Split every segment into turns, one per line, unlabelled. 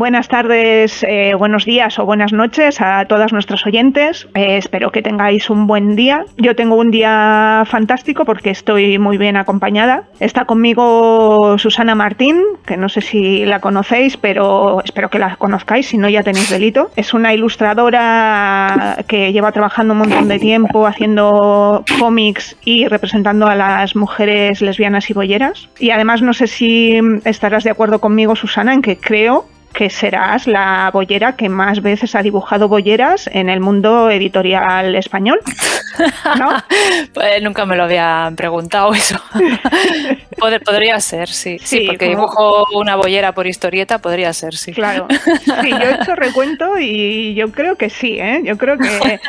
Buenas tardes, eh, buenos días o buenas noches a todas nuestras oyentes. Eh, espero que tengáis un buen día. Yo tengo un día fantástico porque estoy muy bien acompañada. Está conmigo Susana Martín, que no sé si la conocéis, pero espero que la conozcáis, si no ya tenéis delito. Es una ilustradora que lleva trabajando un montón de tiempo haciendo cómics y representando a las mujeres lesbianas y bolleras. Y además no sé si estarás de acuerdo conmigo, Susana, en que creo que serás la bollera que más veces ha dibujado bolleras en el mundo editorial español. ¿No?
pues nunca me lo había preguntado eso. podría ser, sí. Sí, porque dibujo una bollera por historieta, podría ser, sí.
Claro. Sí, yo he hecho recuento y yo creo que sí, ¿eh? Yo creo que,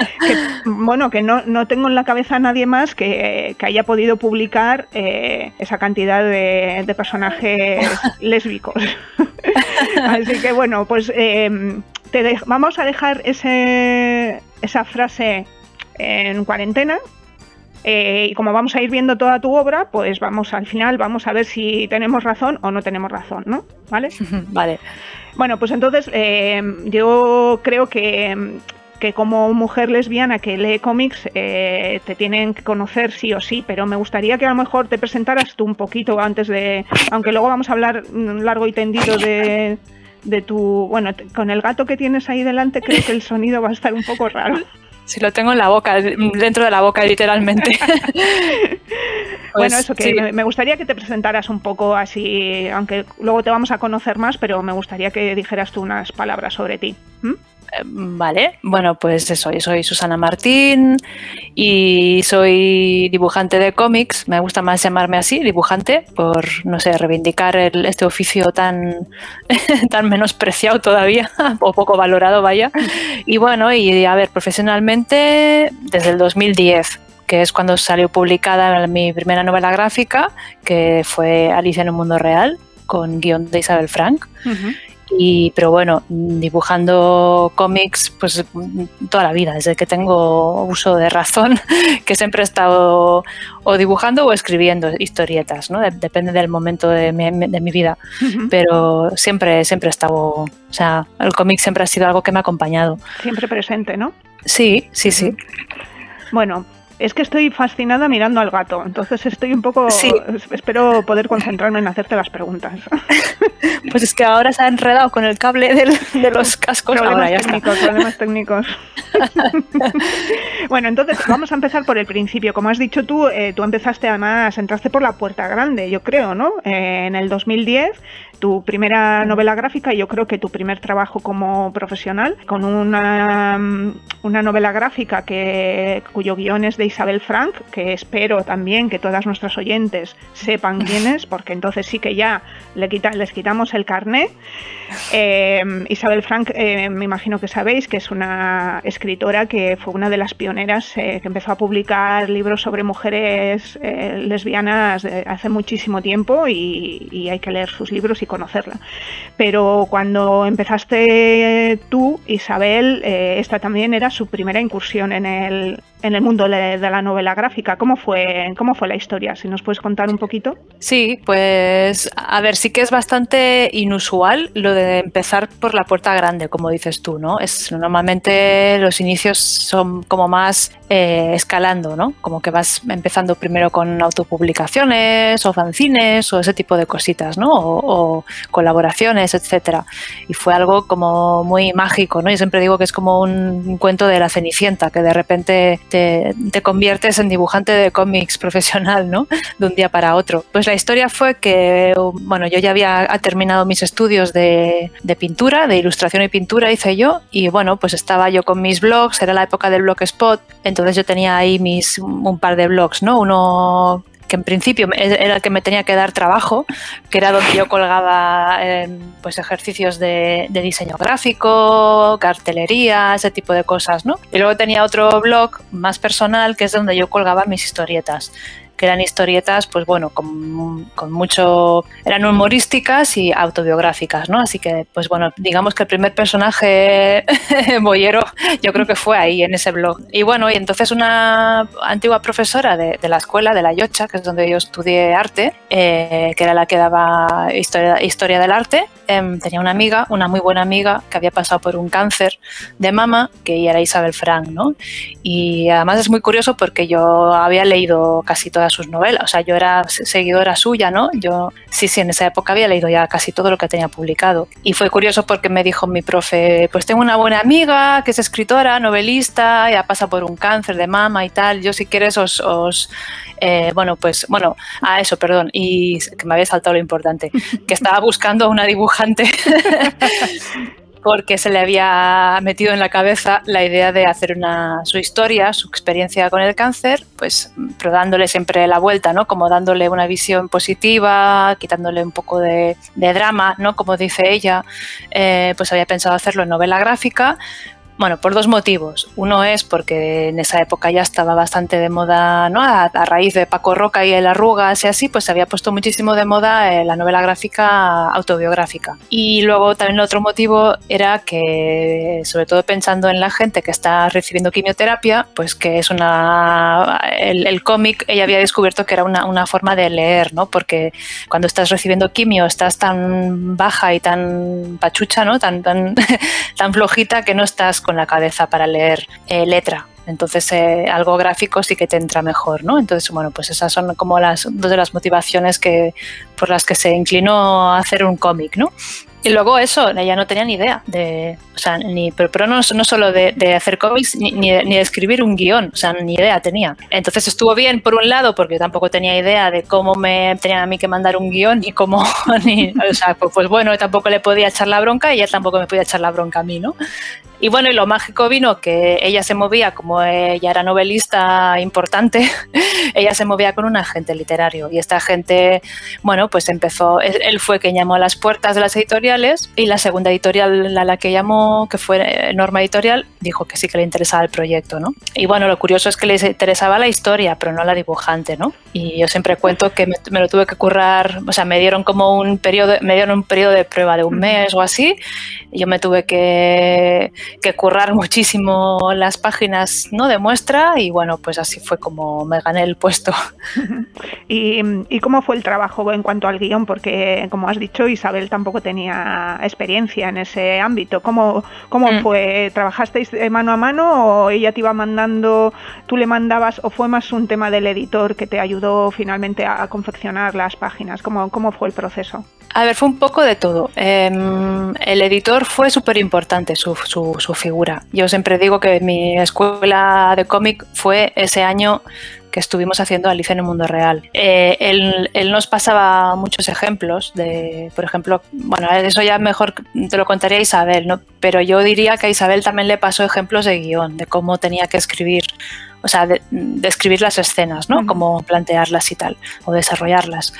bueno, que no, no, tengo en la cabeza a nadie más que, haya podido publicar eh, esa cantidad de, de personajes lésbicos. Así que bueno, pues em, te vamos a dejar ese, esa frase en cuarentena. Eh, y como vamos a ir viendo toda tu obra, pues vamos al final, vamos a ver si tenemos razón o no tenemos razón, ¿no? ¿Vale?
vale.
Bueno, pues entonces em, yo creo que, que, como mujer lesbiana que lee cómics eh, te tienen que conocer sí o sí, pero me gustaría que a lo mejor te presentaras tú un poquito antes de, aunque luego vamos a hablar largo y tendido de de tu, bueno, con el gato que tienes ahí delante creo que el sonido va a estar un poco raro.
Si lo tengo en la boca, dentro de la boca literalmente.
bueno, pues eso, que me gustaría que te presentaras un poco así, aunque luego te vamos a conocer más, pero me gustaría que dijeras tú unas palabras sobre ti.
Vale, bueno, pues eso, yo soy Susana Martín y soy dibujante de cómics. Me gusta más llamarme así, dibujante, por, no sé, reivindicar este oficio tan, tan menospreciado todavía, o poco valorado, vaya. Y bueno, y a ver, profesionalmente desde el 2010 que es cuando salió publicada mi primera novela gráfica, que fue Alicia en un mundo real, con guion de Isabel Frank. Y, pero bueno, dibujando cómics, pues toda la vida, desde que tengo uso de razón, que siempre he estado o dibujando o escribiendo historietas, ¿no? depende del momento de mi, de mi vida. Pero siempre, siempre he estado, o sea, el cómic siempre ha sido algo que me ha acompañado.
Siempre presente, ¿no?
Sí, sí, sí.
Bueno, es que estoy fascinada mirando al gato, entonces estoy un poco... Sí. Espero poder concentrarme en hacerte las preguntas.
Pues es que ahora se ha enredado con el cable de los cascos.
Problemas técnicos, problemas técnicos. bueno, entonces vamos a empezar por el principio. Como has dicho tú, eh, tú empezaste además, entraste por la puerta grande, yo creo, ¿no? Eh, en el 2010 tu primera novela gráfica y yo creo que tu primer trabajo como profesional, con una, una novela gráfica que, cuyo guion es de Isabel Frank, que espero también que todas nuestras oyentes sepan quién es, porque entonces sí que ya le quita, les quitamos el carné. Eh, Isabel Frank, eh, me imagino que sabéis que es una escritora que fue una de las pioneras eh, que empezó a publicar libros sobre mujeres lesbianas hace muchísimo tiempo y, y hay que leer sus libros y conocerla. Pero cuando empezaste tú, Isabel, eh, esta también era su primera incursión en el, en el mundo de, la novela gráfica. ¿Cómo fue, ¿Cómo fue la historia? Si nos puedes contar un poquito.
Sí, pues a ver, sí que es bastante inusual lo de empezar por la puerta grande, como dices tú, ¿no? Es normalmente los inicios son como más eh, escalando, ¿no? Como que vas empezando primero con autopublicaciones o fanzines o ese tipo de cositas, ¿no? Colaboraciones, etcétera. Y fue algo como muy mágico, ¿no? Yo siempre digo que es como un asunto de la Cenicienta, que de repente te, te conviertes en dibujante de cómics profesional, ¿no? De un día para otro. Pues la historia fue que, bueno, yo ya había terminado mis estudios de, de pintura, de ilustración y pintura hice yo, y bueno, pues estaba yo con mis blogs, era la época del blogspot, entonces yo tenía ahí mis un par de blogs, ¿no? Uno que en principio era el que me tenía que dar trabajo, que era donde yo colgaba em, pues ejercicios de, de, diseño gráfico, cartelería, ese tipo de cosas, ¿no? Y luego tenía otro blog más personal, que es donde yo colgaba mis historietas que eran historietas, pues bueno, con, con, mucho, eran humorísticas y autobiográficas, ¿no? Así que, pues bueno, digamos que el primer personaje boyero yo creo que fue ahí, en ese blog. Y bueno, y entonces una antigua profesora de, de la escuela, de la Yocha, que es donde yo estudié arte, eh, que era la que daba historia, historia del arte, eh, tenía una amiga, una muy buena amiga, que había pasado por un cáncer de mama, que era Isabel Frank, ¿no? Y además es muy curioso porque yo había leído casi todas sus novelas. O sea, yo era seguidora suya, ¿no? Yo sí, sí, en esa época había leído ya casi todo lo que tenía publicado. Y fue curioso porque me dijo mi profe, pues tengo una buena amiga que es escritora, novelista, ya pasa por un cáncer de mama y tal. Yo si quieres os... eh, bueno, pues, bueno, a eso, perdón, y que me había saltado lo importante, que estaba buscando una dibujante porque se le había metido en la cabeza la idea de hacer una, su historia, su experiencia con el cáncer, pues pero dándole siempre la vuelta, ¿no? Como dándole una visión positiva, quitándole un poco de, drama, ¿no? Como dice ella, eh, pues había pensado hacerlo en novela gráfica, bueno, por dos motivos. Uno es porque en esa época ya estaba bastante de moda, ¿no? A, a raíz de Paco Roca y el Arrugas y así, pues se había puesto muchísimo de moda eh, la novela gráfica autobiográfica. Y luego también el otro motivo era que, sobre todo pensando en la gente que está recibiendo quimioterapia, pues que es una... El, el cómic, ella había descubierto que era una, una, forma de leer, ¿no? Porque cuando estás recibiendo quimio estás tan baja y tan pachucha, ¿no? Tan, tan, tan flojita que no estás con la cabeza para leer eh, letra. Entonces, eh, algo gráfico sí que te entra mejor, ¿no? Entonces, bueno, pues esas son como las dos de las motivaciones que, por las que se inclinó a hacer un cómic, ¿no? Y luego eso, ella no tenía ni idea de, o sea, ni, pero, pero no, no solo de, hacer cómics, ni, ni, de, ni, escribir un guion, o sea, ni idea tenía. Entonces estuvo bien por un lado, porque tampoco tenía idea de cómo me tenían a mí que mandar un guion, ni cómo, ni, o sea, pues, pues, bueno, tampoco le podía echar la bronca y ella tampoco me podía echar la bronca a mí, ¿no? Y bueno, y lo mágico vino que ella se movía, como ella era novelista importante, ella se movía con un agente literario. Y esta agente, bueno, pues empezó, él fue quien llamó a las puertas de las editoriales y la segunda editorial a la que llamó, que fue Norma Editorial, dijo que sí que le interesaba el proyecto, ¿no? Y bueno, lo curioso es que le interesaba la historia, pero no la dibujante, ¿no? Y yo siempre cuento que me, me lo tuve que currar, o sea, me dieron como un periodo, me dieron un periodo de prueba de un mes o así, y yo me tuve que que currar muchísimo las páginas ¿no? de muestra y bueno, pues así fue como me gané el puesto.
¿Y, ¿Y, cómo fue el trabajo en cuanto al guion? Porque como has dicho, Isabel tampoco tenía experiencia en ese ámbito. ¿Cómo, cómo mm. fue? ¿Trabajasteis mano a mano o ella te iba mandando, tú le mandabas o fue más un tema del editor que te ayudó finalmente a, a confeccionar las páginas? ¿Cómo, ¿Cómo fue el proceso?
A ver, fue un poco de todo. Eh, el editor fue súper importante, su, su, su, figura. Yo siempre digo que mi escuela de cómic fue ese año que estuvimos haciendo Alicia en el Mundo Real. Eh, él, él, nos pasaba muchos ejemplos de, por ejemplo, bueno, eso ya mejor te lo contaría Isabel, ¿no? Pero yo diría que a Isabel también le pasó ejemplos de guion, de cómo tenía que escribir o sea, de, describir las escenas, ¿no? Uh -huh. Cómo plantearlas y tal, o desarrollarlas.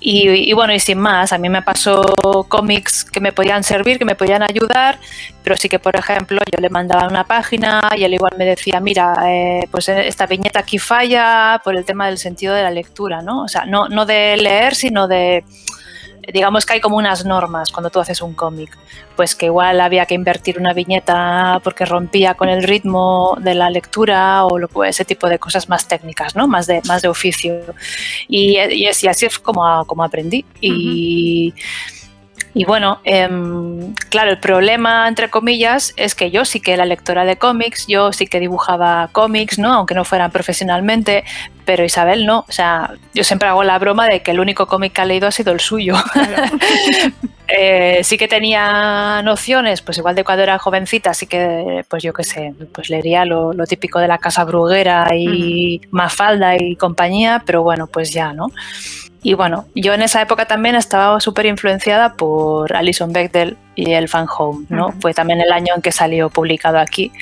Y, y, bueno, y sin más, a mí me pasó cómics que me podían servir, que me podían ayudar, pero sí que, por ejemplo, yo le mandaba una página y él igual me decía, mira, eh, pues esta viñeta aquí falla por el tema del sentido de la lectura, ¿no? O sea, no, no de leer, sino de digamos que hay como unas normas cuando tú haces un cómic, pues que igual había que invertir una viñeta porque rompía con el ritmo de la lectura o lo, ese tipo de cosas más técnicas, ¿no? Más de, más de oficio. Y, y, así es como, como aprendí. Bueno, em, claro, el problema, entre comillas, es que yo sí que era lectora de cómics, yo sí que dibujaba cómics, ¿no? Aunque no fueran profesionalmente, pero Isabel no. O sea, yo siempre hago la broma de que el único cómic que ha leído ha sido el suyo. Eh, sí que tenía nociones, pues igual de cuando era jovencita, sí que, pues yo qué sé, pues leería lo, típico de la casa bruguera y Mafalda y compañía, pero bueno, pues ya, ¿no? Y bueno, yo en esa época también estaba súper influenciada por Alison Bechdel y el Fan Home, ¿no? Fue también el año en que salió publicado aquí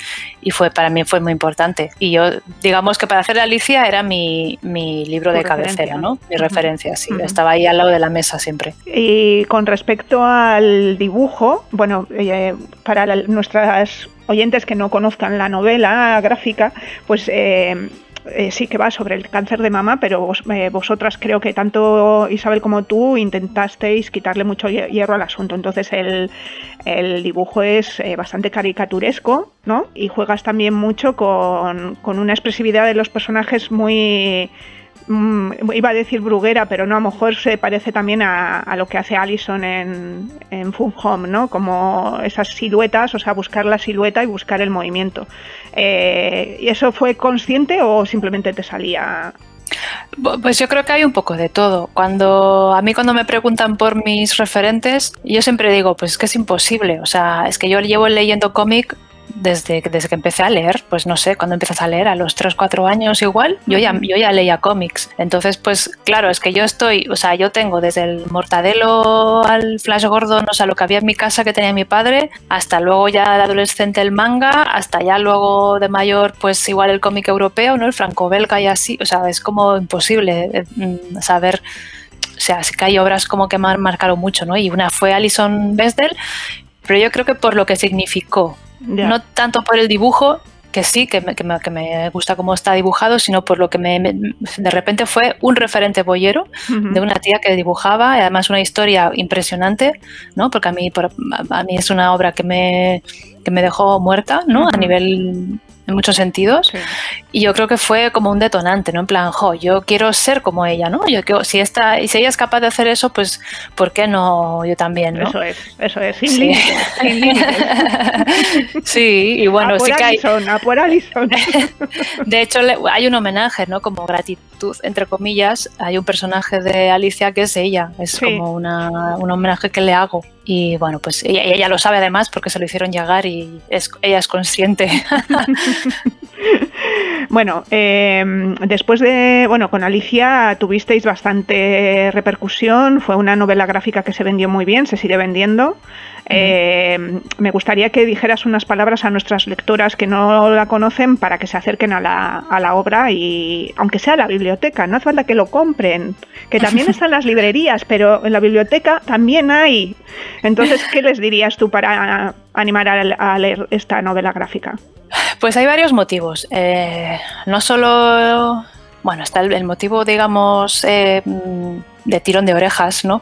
y fue para mí fue muy importante. Y yo, digamos que para hacer Alicia era mi, libro de cabecera, ¿no? Mi referencia, sí. Estaba ahí al lado de la mesa siempre.
Y con respecto al dibujo, bueno, eh, para nuestras oyentes que no conozcan la novela gráfica, pues... Eh, eh, sí que va sobre el cáncer de mama, pero eh, vosotras creo que tanto Isabel como tú intentasteis quitarle mucho hierro al asunto. Entonces el, dibujo es bastante caricaturesco, ¿no? Y juegas también mucho con una expresividad de los personajes muy Mm, iba a decir bruguera, pero no, a lo mejor se parece también a, lo que hace Allison en, en Fun Home, ¿no? Como esas siluetas, o sea, buscar la silueta y buscar el movimiento. Eh, ¿Y eso fue consciente o simplemente te salía
pues yo creo que hay un poco de todo. Cuando a mí cuando me preguntan por mis referentes, yo siempre digo, pues es que es imposible. O sea, es que yo llevo leyendo cómic desde, desde que empecé a leer, pues no sé, cuando empiezas a leer, a los 3, 4 años igual, yo ya, yo ya leía cómics. Entonces, pues claro, es que yo estoy, o sea, yo tengo desde el Mortadelo al Flash Gordon, o sea, lo que había en mi casa que tenía mi padre, hasta luego ya de adolescente el manga, hasta ya luego de mayor, pues igual el cómic europeo, ¿no? El franco-belga y así, o sea, es como imposible eh, mm, saber o sea, sí que hay obras como que me han marcado mucho, ¿no? Y una fue Alison Besdell, pero yo creo que por lo que significó, no tanto por el dibujo, que sí, que me, que me, gusta cómo está dibujado, sino por lo que me, de repente fue un referente boyero de una tía que dibujaba, y además una historia impresionante, ¿no? Porque a mí, a mí es una obra que me, que me dejó muerta, ¿no? A nivel en muchos sentidos. Y yo creo que fue como un detonante, ¿no? En plan, jo, yo quiero ser como ella, ¿no? Yo quiero, si, esta, y si ella es capaz de hacer eso, pues, ¿por qué no yo también, ¿no?
Eso es, eso es, sin
sí. sí, y bueno,
a
sí que hay...
A por Alison.
de hecho, hay un homenaje, ¿no? Como gratitud, entre comillas, hay un personaje de Alicia que es ella, es como una, un homenaje que le hago. Y bueno, pues ella, ella, lo sabe además porque se lo hicieron llegar y es, ella es consciente.
bueno, em, después de, bueno, con Alicia tuvisteis bastante repercusión, fue una novela gráfica que se vendió muy bien, se sigue vendiendo. Em, me gustaría que dijeras unas palabras a nuestras lectoras que no la conocen para que se acerquen a la, a la obra y, aunque sea a la biblioteca, no hace falta que lo compren, que también están las librerías, pero en la biblioteca también hay. Entonces, ¿qué les dirías tú para animar a leer esta novela gráfica?
Pues hay varios motivos. Eh, no solo, bueno, está el, motivo, digamos, eh, de tirón de orejas, ¿no?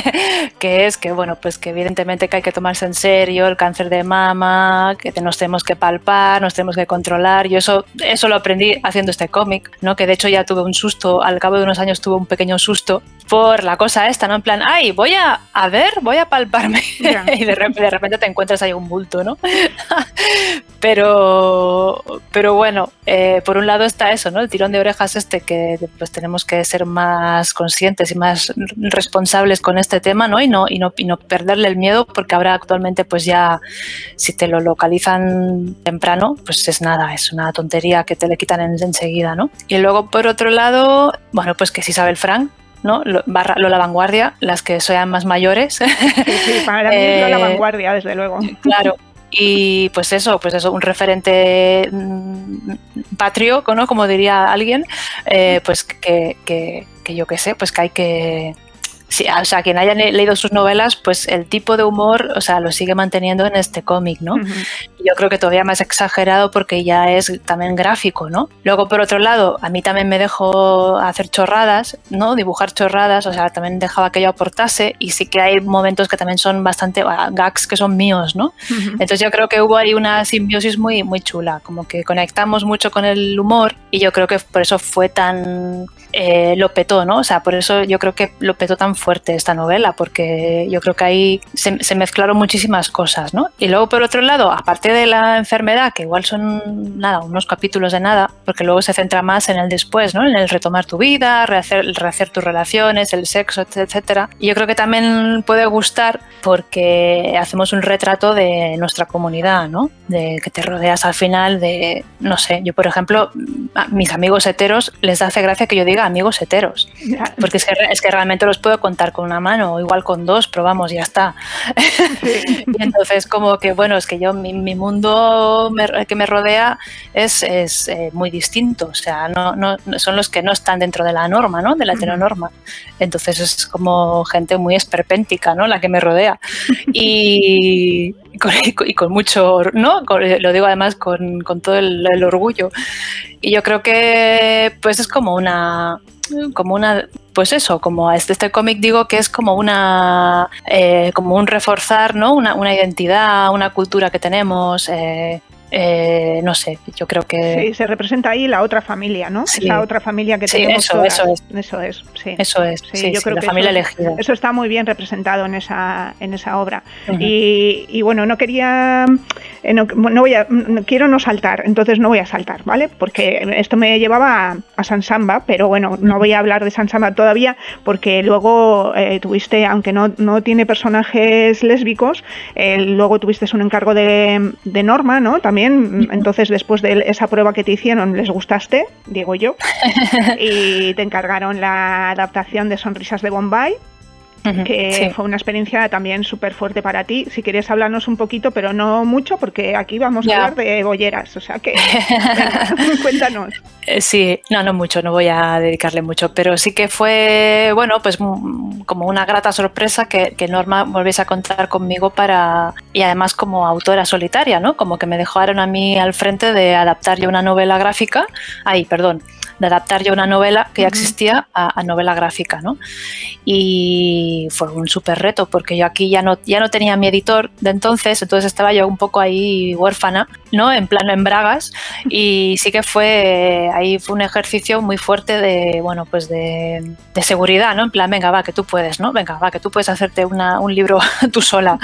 que es que, bueno, pues que evidentemente que hay que tomarse en serio el cáncer de mama, que nos tenemos que palpar, nos tenemos que controlar. Yo eso, eso lo aprendí haciendo este cómic, ¿no? Que de hecho ya tuve un susto, al cabo de unos años tuve un pequeño susto por la cosa esta, ¿no? En plan, ay, voy a, a ver, voy a palparme. y de repente, de repente, te encuentras ahí un bulto, ¿no? pero, pero bueno, eh, por un lado está eso, ¿no? El tirón de orejas este que pues tenemos que ser más conscientes y más responsables con este tema, ¿no? Y no, y no, y no perderle el miedo, porque ahora actualmente, pues ya, si te lo localizan temprano, pues es nada, es una tontería que te le quitan enseguida, ¿no? Y luego, por otro lado, bueno, pues que si sabe el Frank, ¿no? Barra la Vanguardia, las que sean más mayores.
Sí, para mí es la eh, Vanguardia, desde luego.
Claro. Y pues eso, pues eso, un referente mm, patrio, ¿no? Como diría alguien, eh, pues que, que, que yo qué sé, pues que hay que, o sea, quien haya leído sus novelas, pues el tipo de humor, o sea, lo sigue manteniendo en este cómic, ¿no? Yo creo que todavía más exagerado porque ya es también gráfico, ¿no? Luego, por otro lado, a mí también me dejó hacer chorradas, ¿no? Dibujar chorradas, o sea, también dejaba que yo aportase y sí que hay momentos que también son bastante ah, gags que son míos, ¿no? Entonces yo creo que hubo ahí una simbiosis muy, muy chula, como que conectamos mucho con el humor y yo creo que por eso fue tan... Eh, lo petó, ¿no? O sea, por eso yo creo que lo petó tan fuerte esta novela, porque yo creo que ahí se, se mezclaron muchísimas cosas, ¿no? Y luego, por otro lado, aparte de la enfermedad, que igual son nada, unos capítulos de nada, porque luego se centra más en el después, ¿no? En el retomar tu vida, rehacer, rehacer tus relaciones, el sexo, etcétera. Y yo creo que también puede gustar porque hacemos un retrato de nuestra comunidad, ¿no? De que te rodeas al final de, no sé, yo por ejemplo, a mis amigos heteros les hace gracia que yo diga amigos heteros, porque es que, es que realmente los puedo contar con una mano o igual con dos, pero vamos, ya está. y entonces como que, bueno, es que yo, mi, mi mundo que me rodea es, es eh, muy distinto, o sea, no, no, son los que no están dentro de la norma, ¿no? De la heteronorma. Entonces es como gente muy esperpéntica, ¿no? La que me rodea. Y, y con, mucho, ¿no? lo digo además con, con todo el, el, orgullo. Y yo creo que pues es como una, como una, pues eso, como este, este cómic digo que es como una, eh, como un reforzar, ¿no? Una, una, identidad, una cultura que tenemos. Eh, eh, no sé, yo creo que...
Sí, se representa ahí la otra familia, ¿no?
Sí.
Esa otra familia que
sí,
tenemos
eso,
todas.
eso es.
Eso es, sí.
Eso es, sí,
yo creo
la
que
familia
eso,
elegida.
Eso está muy bien representado en esa, en esa obra. Uh -huh. y, y, bueno, no quería... Eh, no, no, voy a, no, quiero no saltar, entonces no voy a saltar, ¿vale? Porque esto me llevaba a, a San Samba, pero bueno, no voy a hablar de San Samba todavía porque luego eh, tuviste, aunque no, no tiene personajes lésbicos, eh, luego tuviste un encargo de, de Norma, ¿no? También, entonces entonces, después de esa prueba que te hicieron, les gustaste, digo yo, y te encargaron la adaptación de Sonrisas de Bombay. Uh -huh, que sí. fue una experiencia también súper fuerte para ti. Si quieres hablarnos un poquito, pero no mucho, porque aquí vamos a hablar de bolleras, o sea que venga, cuéntanos.
Eh, sí, no, no mucho, no voy a dedicarle mucho, pero sí que fue, bueno, pues como una grata sorpresa que, que Norma volviese a contar conmigo para, y además como autora solitaria, ¿no? Como que me dejaron a mí al frente de adaptar yo una novela gráfica, ay, perdón, de adaptar yo una novela que ya existía a, a, novela gráfica, ¿no? Y fue un súper reto porque yo aquí ya no, ya no tenía mi editor de entonces, entonces estaba yo un poco ahí huérfana, ¿no? En plano en bragas y sí que fue, ahí fue un ejercicio muy fuerte de, bueno, pues de, de seguridad, ¿no? En plan, venga, va, que tú puedes, ¿no? Venga, va, que tú puedes hacerte una, un libro tú sola.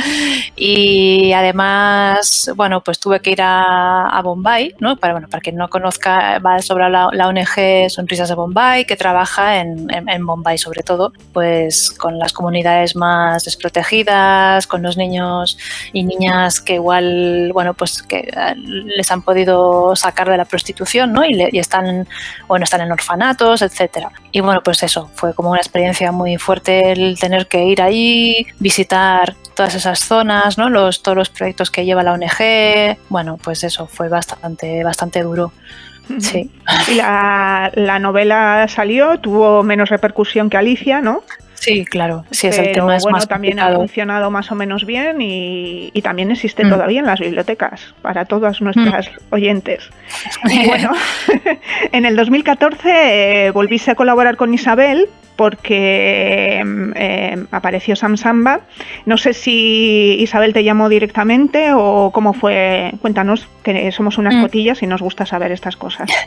Y además, bueno, pues tuve que ir a, a Bombay, ¿no? Para, bueno, para quien no conozca, va sobre la, la ONG Sonrisas de Bombay, que trabaja en, Bombay sobre todo, pues con las comunidades más desprotegidas, con los niños y niñas que igual, bueno, pues que les han podido sacar de la prostitución, ¿no? Y, le, y están, bueno, están en orfanatos, etcétera. Y bueno, pues eso, fue como una experiencia muy fuerte el tener que ir ahí, visitar todas esas zonas, ¿no? Los, todos los proyectos que lleva la ONG. Bueno, pues eso fue bastante, bastante duro. Sí.
La, la, novela salió, tuvo menos repercusión que Alicia, ¿no?
Sí, claro, sí, es
Pero,
el tema es
bueno,
más
también
complicado.
ha funcionado más o menos bien y, y también existe
Mm.
todavía en las bibliotecas para todas nuestras oyentes. Y bueno, en el 2014 eh, volviste a colaborar con Isabel porque eh, apareció Sam Samba. No sé si Isabel te llamó directamente o cómo fue. Cuéntanos, que somos unas
Mm.
cotillas y nos gusta saber estas cosas.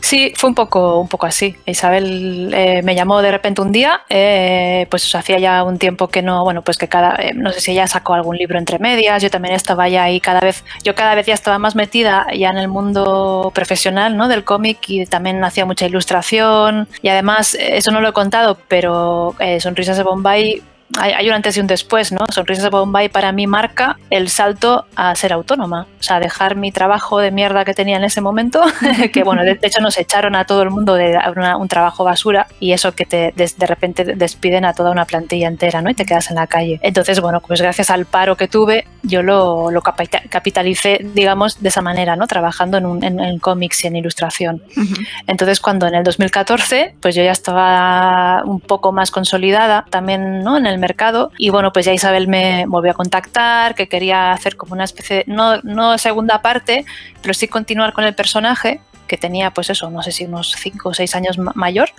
Sí, fue un poco, un poco así. Isabel eh, me llamó de repente un día, eh, pues hacía ya un tiempo que no, bueno, pues que cada, eh, no sé si ella sacó algún libro entre medias, yo también estaba ya ahí cada vez, yo cada vez ya estaba más metida ya en el mundo profesional, ¿no? Del cómic y también hacía mucha ilustración y además, eh, eso no lo he contado, pero eh, Sonrisas de Bombay hay, hay, un antes y un después, ¿no? Sonrisas de Bombay para mí marca el salto a ser autónoma, o sea, dejar mi trabajo de mierda que tenía en ese momento, que bueno, de, hecho nos echaron a todo el mundo de una, un trabajo basura y eso que te de, de, repente despiden a toda una plantilla entera, ¿no? Y te quedas en la calle. Entonces, bueno, pues gracias al paro que tuve, yo lo, lo capitalicé, digamos, de esa manera, ¿no? Trabajando en, un, en, en cómics y en ilustración. Uh -huh. Entonces, cuando en el 2014, pues yo ya estaba un poco más consolidada también, ¿no? En el mercado. Y bueno, pues ya Isabel me volvió a contactar, que quería hacer como una especie, no, no segunda parte, pero sí continuar con el personaje que tenía pues eso, no sé si unos 5 o 6 años mayor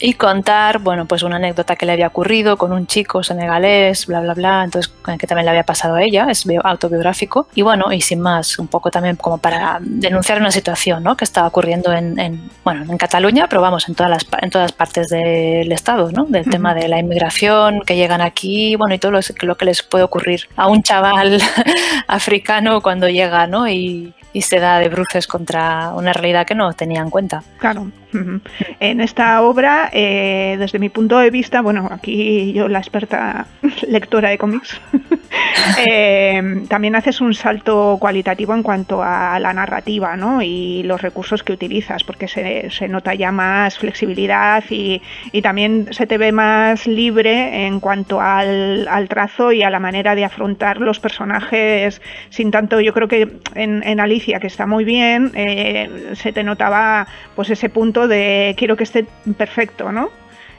y contar, bueno, pues una anécdota que le había ocurrido con un chico senegalés, bla, bla, bla, entonces que también le había pasado a ella, es autobiográfico, y bueno, y sin más, un poco también como para denunciar una situación, ¿no? Que estaba ocurriendo en, bueno, en Cataluña, pero vamos, en todas las, en todas partes del Estado, ¿no? Del tema de la inmigración, que llegan aquí, bueno, y todo lo, lo que les puede ocurrir a un chaval africano cuando llega, ¿no? Y, y se da de bruces contra una realidad que no tenía en cuenta.
Claro. En esta obra, eh, desde mi punto de vista, bueno, aquí yo la experta lectora de cómics, eh, también haces un salto cualitativo en cuanto a la narrativa ¿no? y los recursos que utilizas, porque se, se nota ya más flexibilidad y, y, también se te ve más libre en cuanto al, al, trazo y a la manera de afrontar los personajes sin tanto, yo creo que en, Alicia, que está muy bien, eh, se te notaba pues ese punto de quiero que esté perfecto, ¿no?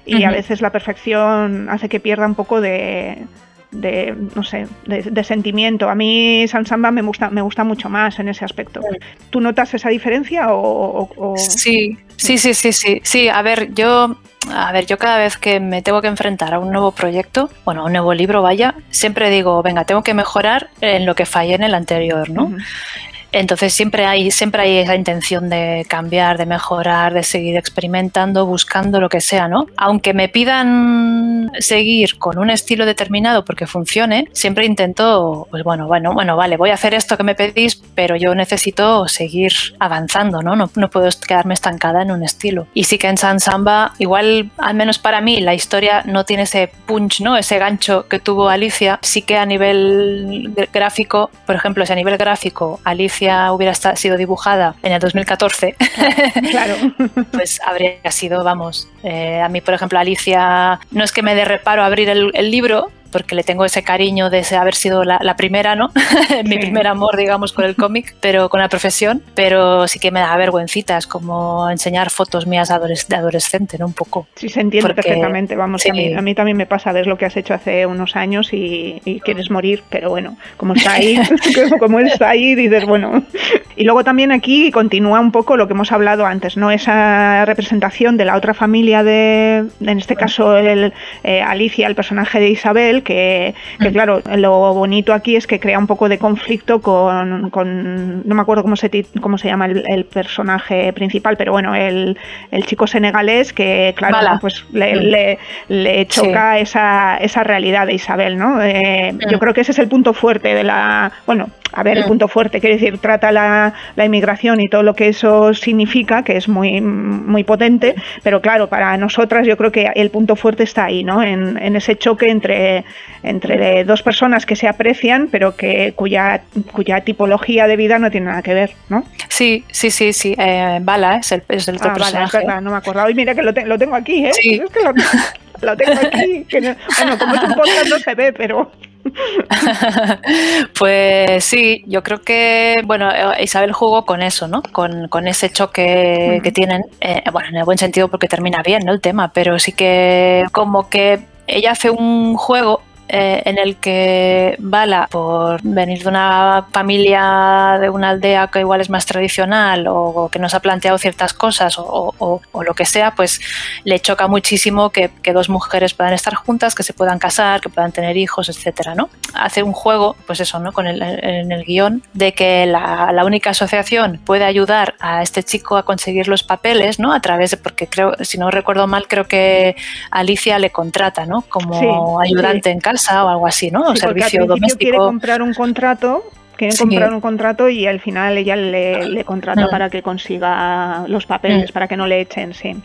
Y a veces la perfección hace que pierda un poco de, de no sé, de, sentimiento. A mí San Samba me gusta, me gusta mucho más en ese aspecto. ¿Tú notas esa diferencia o,
Sí, sí, sí, sí, sí. Sí, a ver, yo a ver, yo cada vez que me tengo que enfrentar a un nuevo proyecto, bueno, a un nuevo libro, vaya, siempre digo, venga, tengo que mejorar en lo que fallé en el anterior, ¿no? Entonces siempre hay, siempre hay esa intención de cambiar, de mejorar, de seguir experimentando, buscando lo que sea, ¿no? Aunque me pidan seguir con un estilo determinado porque funcione, siempre intento, pues bueno, bueno, bueno, vale, voy a hacer esto que me pedís, pero yo necesito seguir avanzando, ¿no? No, no puedo quedarme estancada en un estilo. Y sí que en San Samba, igual, al menos para mí, la historia no tiene ese punch, ¿no? Ese gancho que tuvo Alicia. Sí que a nivel gráfico, por ejemplo, si a nivel gráfico Alicia hubiera sido dibujada en el 2014, claro. pues habría sido, vamos, eh, a mí, por ejemplo, Alicia, no es que me dé reparo abrir el, el libro, porque le tengo ese cariño de haber sido la, primera, ¿no? Mi primer amor, digamos, con el cómic, pero con la profesión, pero sí que me da vergüencita, es como enseñar fotos mías de adolescente, ¿no? Un poco.
Sí, se entiende perfectamente, vamos, a, mí, también me pasa, ves lo que has hecho hace unos años y, quieres morir, pero bueno, como está ahí, como está ahí, dices, bueno. Y luego también aquí continúa un poco lo que hemos hablado antes, ¿no? Esa representación de la otra familia de, en este caso, el, eh, Alicia, el personaje de Isabel, que, mm. claro, lo bonito aquí es que crea un poco de conflicto con, no me acuerdo cómo se, cómo se llama el, personaje principal, pero bueno, el, chico senegalés que, claro, pues le, mm. choca esa, esa realidad de Isabel, ¿no? Eh, mm. Yo creo que ese es el punto fuerte de la, bueno, a ver, el punto fuerte, quiere decir, trata la, la, inmigración y todo lo que eso significa, que es muy, muy potente, pero claro, para nosotras yo creo que el punto fuerte está ahí, ¿no? En, en ese choque entre, entre dos personas que se aprecian, pero que cuya, cuya tipología de vida no tiene nada que ver, ¿no?
Sí, sí, sí, sí. Eh, Bala es el, es el otro ah, personaje.
No me acordaba. Y mira que lo, lo tengo aquí, ¿eh? Sí. Es que lo, lo tengo aquí. Que bueno, como es un podcast no se ve, pero...
pues sí, yo creo que, bueno, Isabel jugó con eso, ¿no? Con, con ese choque que tienen, eh, bueno, en el buen sentido porque termina bien, ¿no? El tema, pero sí que como que ella hace un juego eh, en el que Bala, por venir de una familia, de una aldea que igual es más tradicional o, que nos ha planteado ciertas cosas o, lo que sea, pues le choca muchísimo que, dos mujeres puedan estar juntas, que se puedan casar, que puedan tener hijos, etcétera, ¿no? Hace un juego, pues eso, ¿no? Con el, en el guion, de que la, única asociación puede ayudar a este chico a conseguir los papeles, ¿no? A través de, porque creo, si no recuerdo mal, creo que Alicia le contrata, ¿no? Como ayudante en casa o algo así, ¿no?
Sí, servicio doméstico. quiere comprar un contrato quieren comprar un contrato y al final ella le, contrata para que consiga los papeles, mm. para que no le echen, sí.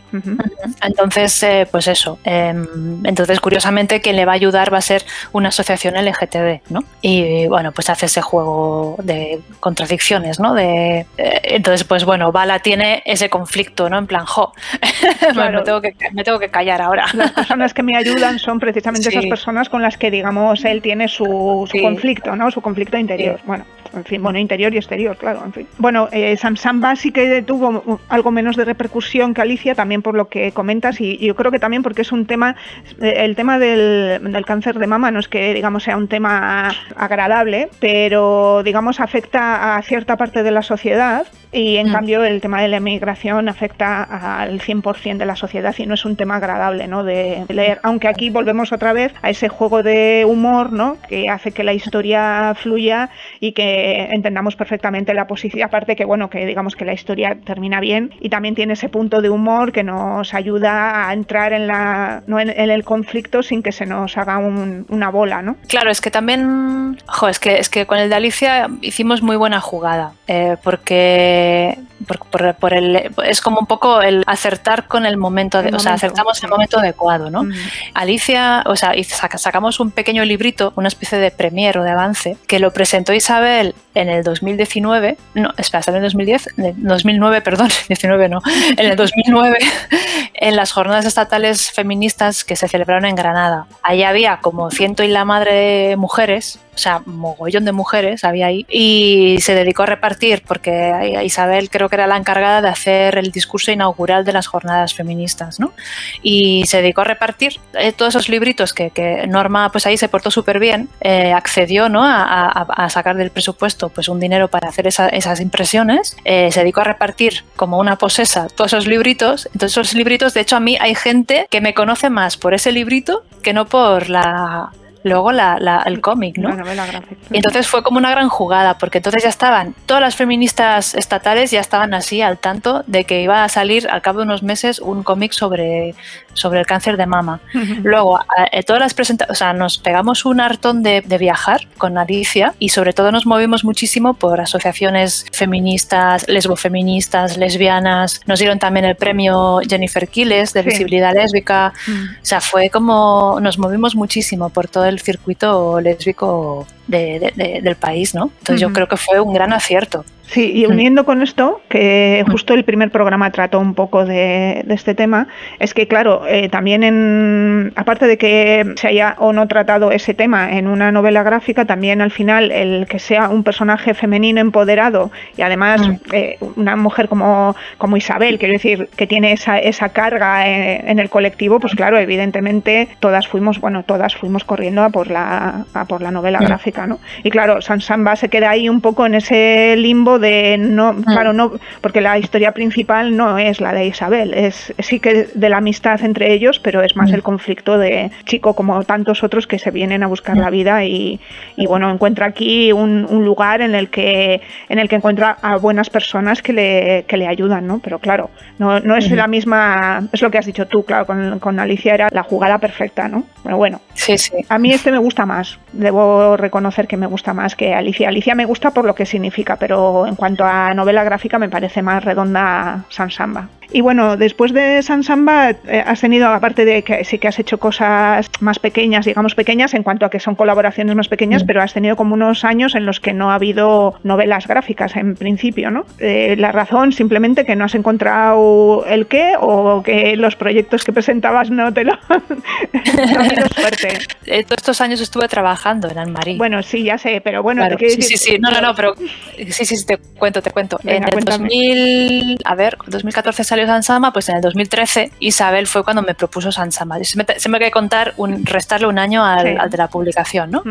Entonces, eh, pues eso. Em, entonces, curiosamente, quien le va a ayudar va a ser una asociación LGTB, ¿no? Y bueno, pues hace ese juego de contradicciones, ¿no? De, eh, entonces, pues bueno, Bala tiene ese conflicto, ¿no? En plan, jo, me, tengo que, me tengo que callar ahora.
Las personas que me ayudan son precisamente esas personas con las que, digamos, él tiene su, conflicto, ¿no? Su conflicto interior. Bueno, 않았죠. En fin, bueno, interior y exterior, claro. En fin. Bueno, eh, Sam Samba sí que tuvo algo menos de repercusión que Alicia, también por lo que comentas, y, yo creo que también porque es un tema, eh, el tema del, del, cáncer de mama no es que, digamos, sea un tema agradable, pero, digamos, afecta a cierta parte de la sociedad y en mm. cambio el tema de la emigración afecta al 100% de la sociedad y no es un tema agradable ¿no? de leer. Aunque aquí volvemos otra vez a ese juego de humor ¿no? que hace que la historia fluya y que entendamos perfectamente la posición. Aparte que bueno, que digamos que la historia termina bien y también tiene ese punto de humor que nos ayuda a entrar en, la, ¿no? en, el conflicto sin que se nos haga una bola. ¿no?
Claro, es que también, jo, es que, es que con el de Alicia hicimos muy buena jugada eh, porque por, el, es como un poco el acertar con el momento, de, o sea, acertamos el momento adecuado, ¿no? Alicia, o sea, sacamos un pequeño librito, una especie de premier o de avance, que lo presentó Isabel en el 2019, no, espera, en el 2010, 2009, perdón, 19 no, en el 2009, en las jornadas estatales feministas que se celebraron en Granada. Allí había como ciento y la madre mujeres o sea, mogollón de mujeres había ahí, y se dedicó a repartir, porque Isabel creo que era la encargada de hacer el discurso inaugural de las jornadas feministas, ¿no? Y se dedicó a repartir eh, todos esos libritos que, Norma, pues ahí se portó súper bien, eh, accedió, ¿no? A, sacar del presupuesto, pues un dinero para hacer esas impresiones, eh, se dedicó a repartir como una posesa todos esos libritos, entonces esos libritos, de hecho a mí hay gente que me conoce más por ese librito que no por la luego la, el cómic, ¿no? Y entonces fue como una gran jugada, porque entonces ya estaban, todas las feministas estatales ya estaban así al tanto de que iba a salir al cabo de unos meses un cómic sobre, sobre el cáncer de mama. Luego, eh, todas las presentaciones, o sea, nos pegamos un hartón de, de, viajar con Alicia y sobre todo nos movimos muchísimo por asociaciones feministas, lesbofeministas, lesbianas. Nos dieron también el premio Jennifer Quiles de visibilidad lésbica. O sea, fue como nos movimos muchísimo por todo el circuito lésbico del país, ¿no? Entonces yo creo que fue un gran acierto.
Sí, y uniendo con esto, que justo el primer programa trató un poco de, este tema, es que claro, eh, también en, aparte de que se haya o no tratado ese tema en una novela gráfica, también al final el que sea un personaje femenino empoderado y además mm. eh, una mujer como, como Isabel, quiero decir, que tiene esa, esa carga eh, en, el colectivo, pues claro, evidentemente todas fuimos, bueno, todas fuimos corriendo a por la, a por la novela gráfica, ¿no? Y claro, San Samba se queda ahí un poco en ese limbo de no, mm. claro, no, porque la historia principal no es la de Isabel, es sí que de la amistad entre ellos, pero es más mm. el conflicto de Chico como tantos otros que se vienen a buscar la mm. vida y, bueno, encuentra aquí un, lugar en el que en el que encuentra a buenas personas que le, que le ayudan, ¿no? Pero claro, no, no es la misma, es lo que has dicho tú, claro, con, con Alicia era la jugada perfecta, ¿no? Pero bueno,
sí, sí.
a mí este me gusta más, debo reconocer que me gusta más que Alicia. Alicia me gusta por lo que significa, pero en cuanto a novela gráfica me parece más redonda San Samba. Y bueno, después de San Samba eh, has tenido, aparte de que sí que has hecho cosas más pequeñas, digamos pequeñas, en cuanto a que son colaboraciones más pequeñas, mm. pero has tenido como unos años en los que no ha habido novelas gráficas en principio, ¿no? Eh, la razón simplemente que no has encontrado el qué o que los proyectos que presentabas no te lo han
suerte. Eh, todos estos años estuve trabajando en Anmarí.
Bueno, sí, ya sé, pero bueno,
sí, sí, sí, no, no, no, pero sí, sí, sí, te cuento, te cuento. en el 2000, a ver, 2014 salió Sansama, pues en el 2013 Isabel fue cuando me propuso Sansama. Siempre, hay que contar, un, restarle un año al, de la publicación, ¿no?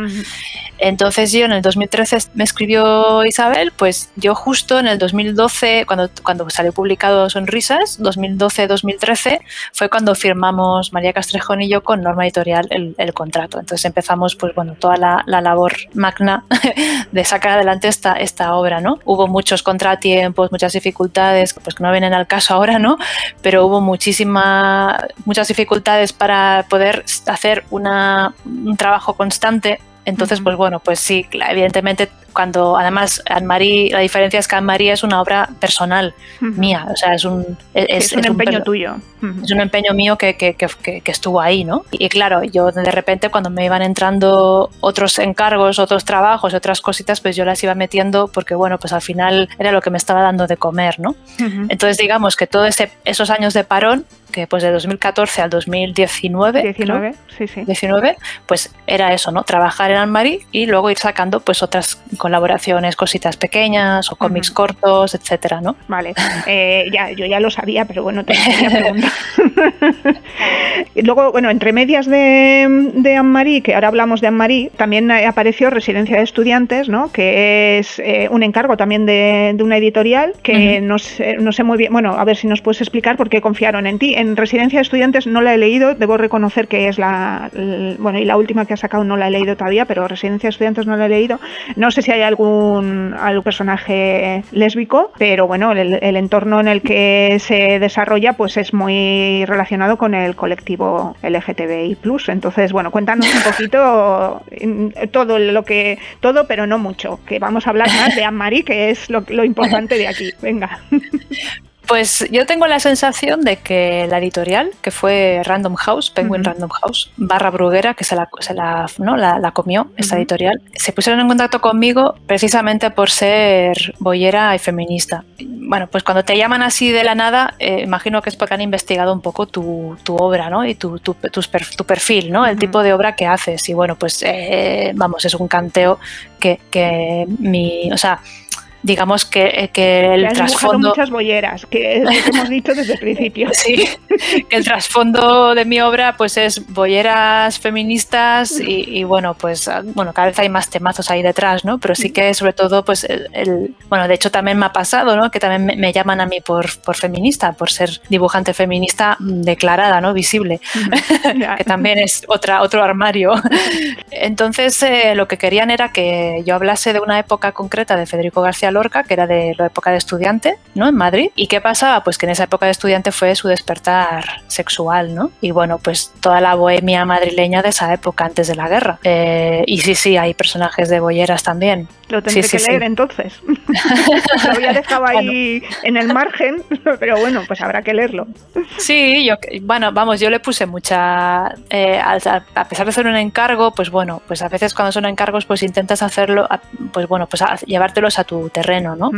Entonces yo en el 2013 me escribió Isabel, pues yo justo en el 2012, cuando, cuando salió publicado Sonrisas, 2012-2013, fue cuando firmamos María Castrejón y yo con Norma Editorial el, contrato. Entonces empezamos, pues bueno, toda la, la labor magna de sacar adelante esta, esta obra, ¿no? Hubo muchos contratiempos, muchas dificultades, pues que no vienen al caso ahora, ¿no? Pero hubo muchísimas muchas dificultades para poder hacer una, un trabajo constante entonces, pues bueno, pues sí, evidentemente cuando además Anne-Marie, la diferencia es que Anne-Marie es una obra personal mía, o sea, es un,
es, un empeño tuyo.
Es un empeño mío que, que, que, que, estuvo ahí, ¿no? Y claro, yo de repente cuando me iban entrando otros encargos, otros trabajos, otras cositas, pues yo las iba metiendo porque, bueno, pues al final era lo que me estaba dando de comer, ¿no? Entonces, digamos que todos esos años de parón que pues de 2014 al 2019,
19, sí, sí.
19, pues era eso, ¿no? Trabajar en Anne-Marie y luego ir sacando pues otras colaboraciones, cositas pequeñas o cómics cortos, etcétera, ¿no?
Vale, eh, ya, yo ya lo sabía, pero bueno, te y luego, bueno, entre medias de, de Anne-Marie, que ahora hablamos de Anne-Marie, también apareció Residencia de Estudiantes, ¿no? Que es eh, un encargo también de, una editorial que no, sé, no sé muy bien, bueno, a ver si nos puedes explicar por qué confiaron en ti. En Residencia de Estudiantes no la he leído, debo reconocer que es la, bueno, y la última que ha sacado no la he leído todavía, pero Residencia de Estudiantes no la he leído. No sé si hay algún, algún personaje lésbico, pero bueno, el, el entorno en el que se desarrolla pues es muy relacionado con el colectivo LGTBI+. Entonces, bueno, cuéntanos un poquito todo lo que todo, pero no mucho, que vamos a hablar más de Anne-Marie, que es lo, lo importante de aquí. Venga.
Pues yo tengo la sensación de que la editorial, que fue Random House, Penguin Random House, barra Bruguera, que se la, se la, ¿no? la, comió, esta editorial, se pusieron en contacto conmigo precisamente por ser boyera y feminista. Bueno, pues cuando te llaman así de la nada, eh, imagino que es porque han investigado un poco tu, tu obra, ¿no? Y tu, tu, tu, perfil, ¿no? El tipo de obra que haces. Y bueno, pues eh, vamos, es un canteo que, que mi, o sea, digamos que, que el trasfondo.
muchas bolleras, que es lo que hemos dicho desde el principio.
Sí, que el trasfondo de mi obra pues es bolleras feministas y, bueno, pues bueno, cada vez hay más temazos ahí detrás, ¿no? Pero sí que sobre todo, pues el, bueno, de hecho también me ha pasado, ¿no? Que también me, llaman a mí por, por feminista, por ser dibujante feminista declarada, ¿no? Visible, que también es otra, otro armario. Entonces, eh, lo que querían era que yo hablase de una época concreta de Federico García Lorca, que era de la época de estudiante, ¿no? En Madrid. ¿Y qué pasaba? Pues que en esa época de estudiante fue su despertar sexual, ¿no? Y bueno, pues toda la bohemia madrileña de esa época, antes de la guerra. Eh, y sí, sí, hay personajes de bolleras también.
Lo tendré que leer entonces. Lo había dejado ahí en el margen, pero bueno, pues habrá que leerlo.
Sí, yo, bueno, vamos, yo le puse mucha. Eh, a, pesar de ser un encargo, pues bueno, pues a veces cuando son encargos, pues intentas hacerlo, pues bueno, pues llevártelos a tu terreno, ¿no?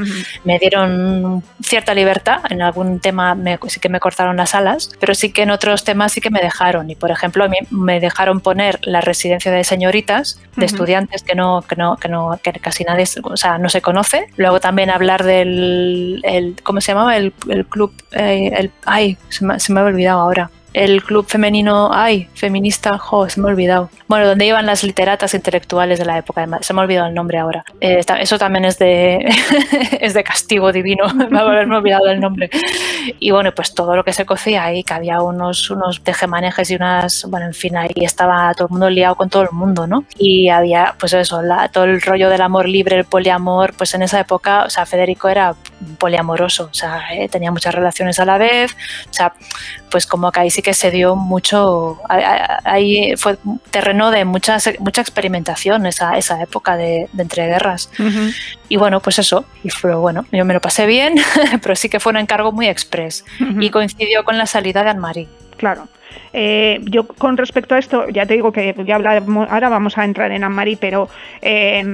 Me dieron cierta libertad, en algún tema sí que me cortaron las alas, pero sí que en otros temas sí que me dejaron. Y por ejemplo, a mí me dejaron poner la residencia de señoritas, de estudiantes que no, que no, que no, que casi nadie, o sea, no se conoce. Luego también hablar del, el, ¿cómo se llamaba? El, club, eh, ay, se me, se me ha olvidado ahora el club femenino, ay, feminista, jo, se me ha olvidado. Bueno, donde iban las literatas intelectuales de la época, se me ha olvidado el nombre ahora. Eh, eso también es de, es de castigo divino, me haberme olvidado el nombre. Y bueno, pues todo lo que se cocía ahí, que había unos, unos tejemanejes y unas, bueno, en fin, ahí estaba todo el mundo liado con todo el mundo, ¿no? Y había, pues eso, todo el rollo del amor libre, el poliamor, pues en esa época, o sea, Federico era poliamoroso, o sea, eh, tenía muchas relaciones a la vez, o sea, pues como que ahí sí que se dio mucho, ahí fue terreno de mucha, mucha experimentación esa, esa época de, entreguerras. Y bueno, pues eso, y fue bueno, yo me lo pasé bien, pero sí que fue un encargo muy express y coincidió con la salida de Anne-Marie.
Claro. Eh, yo con respecto a esto, ya te digo que ya hablaremos, ahora vamos a entrar en Anmari, pero eh,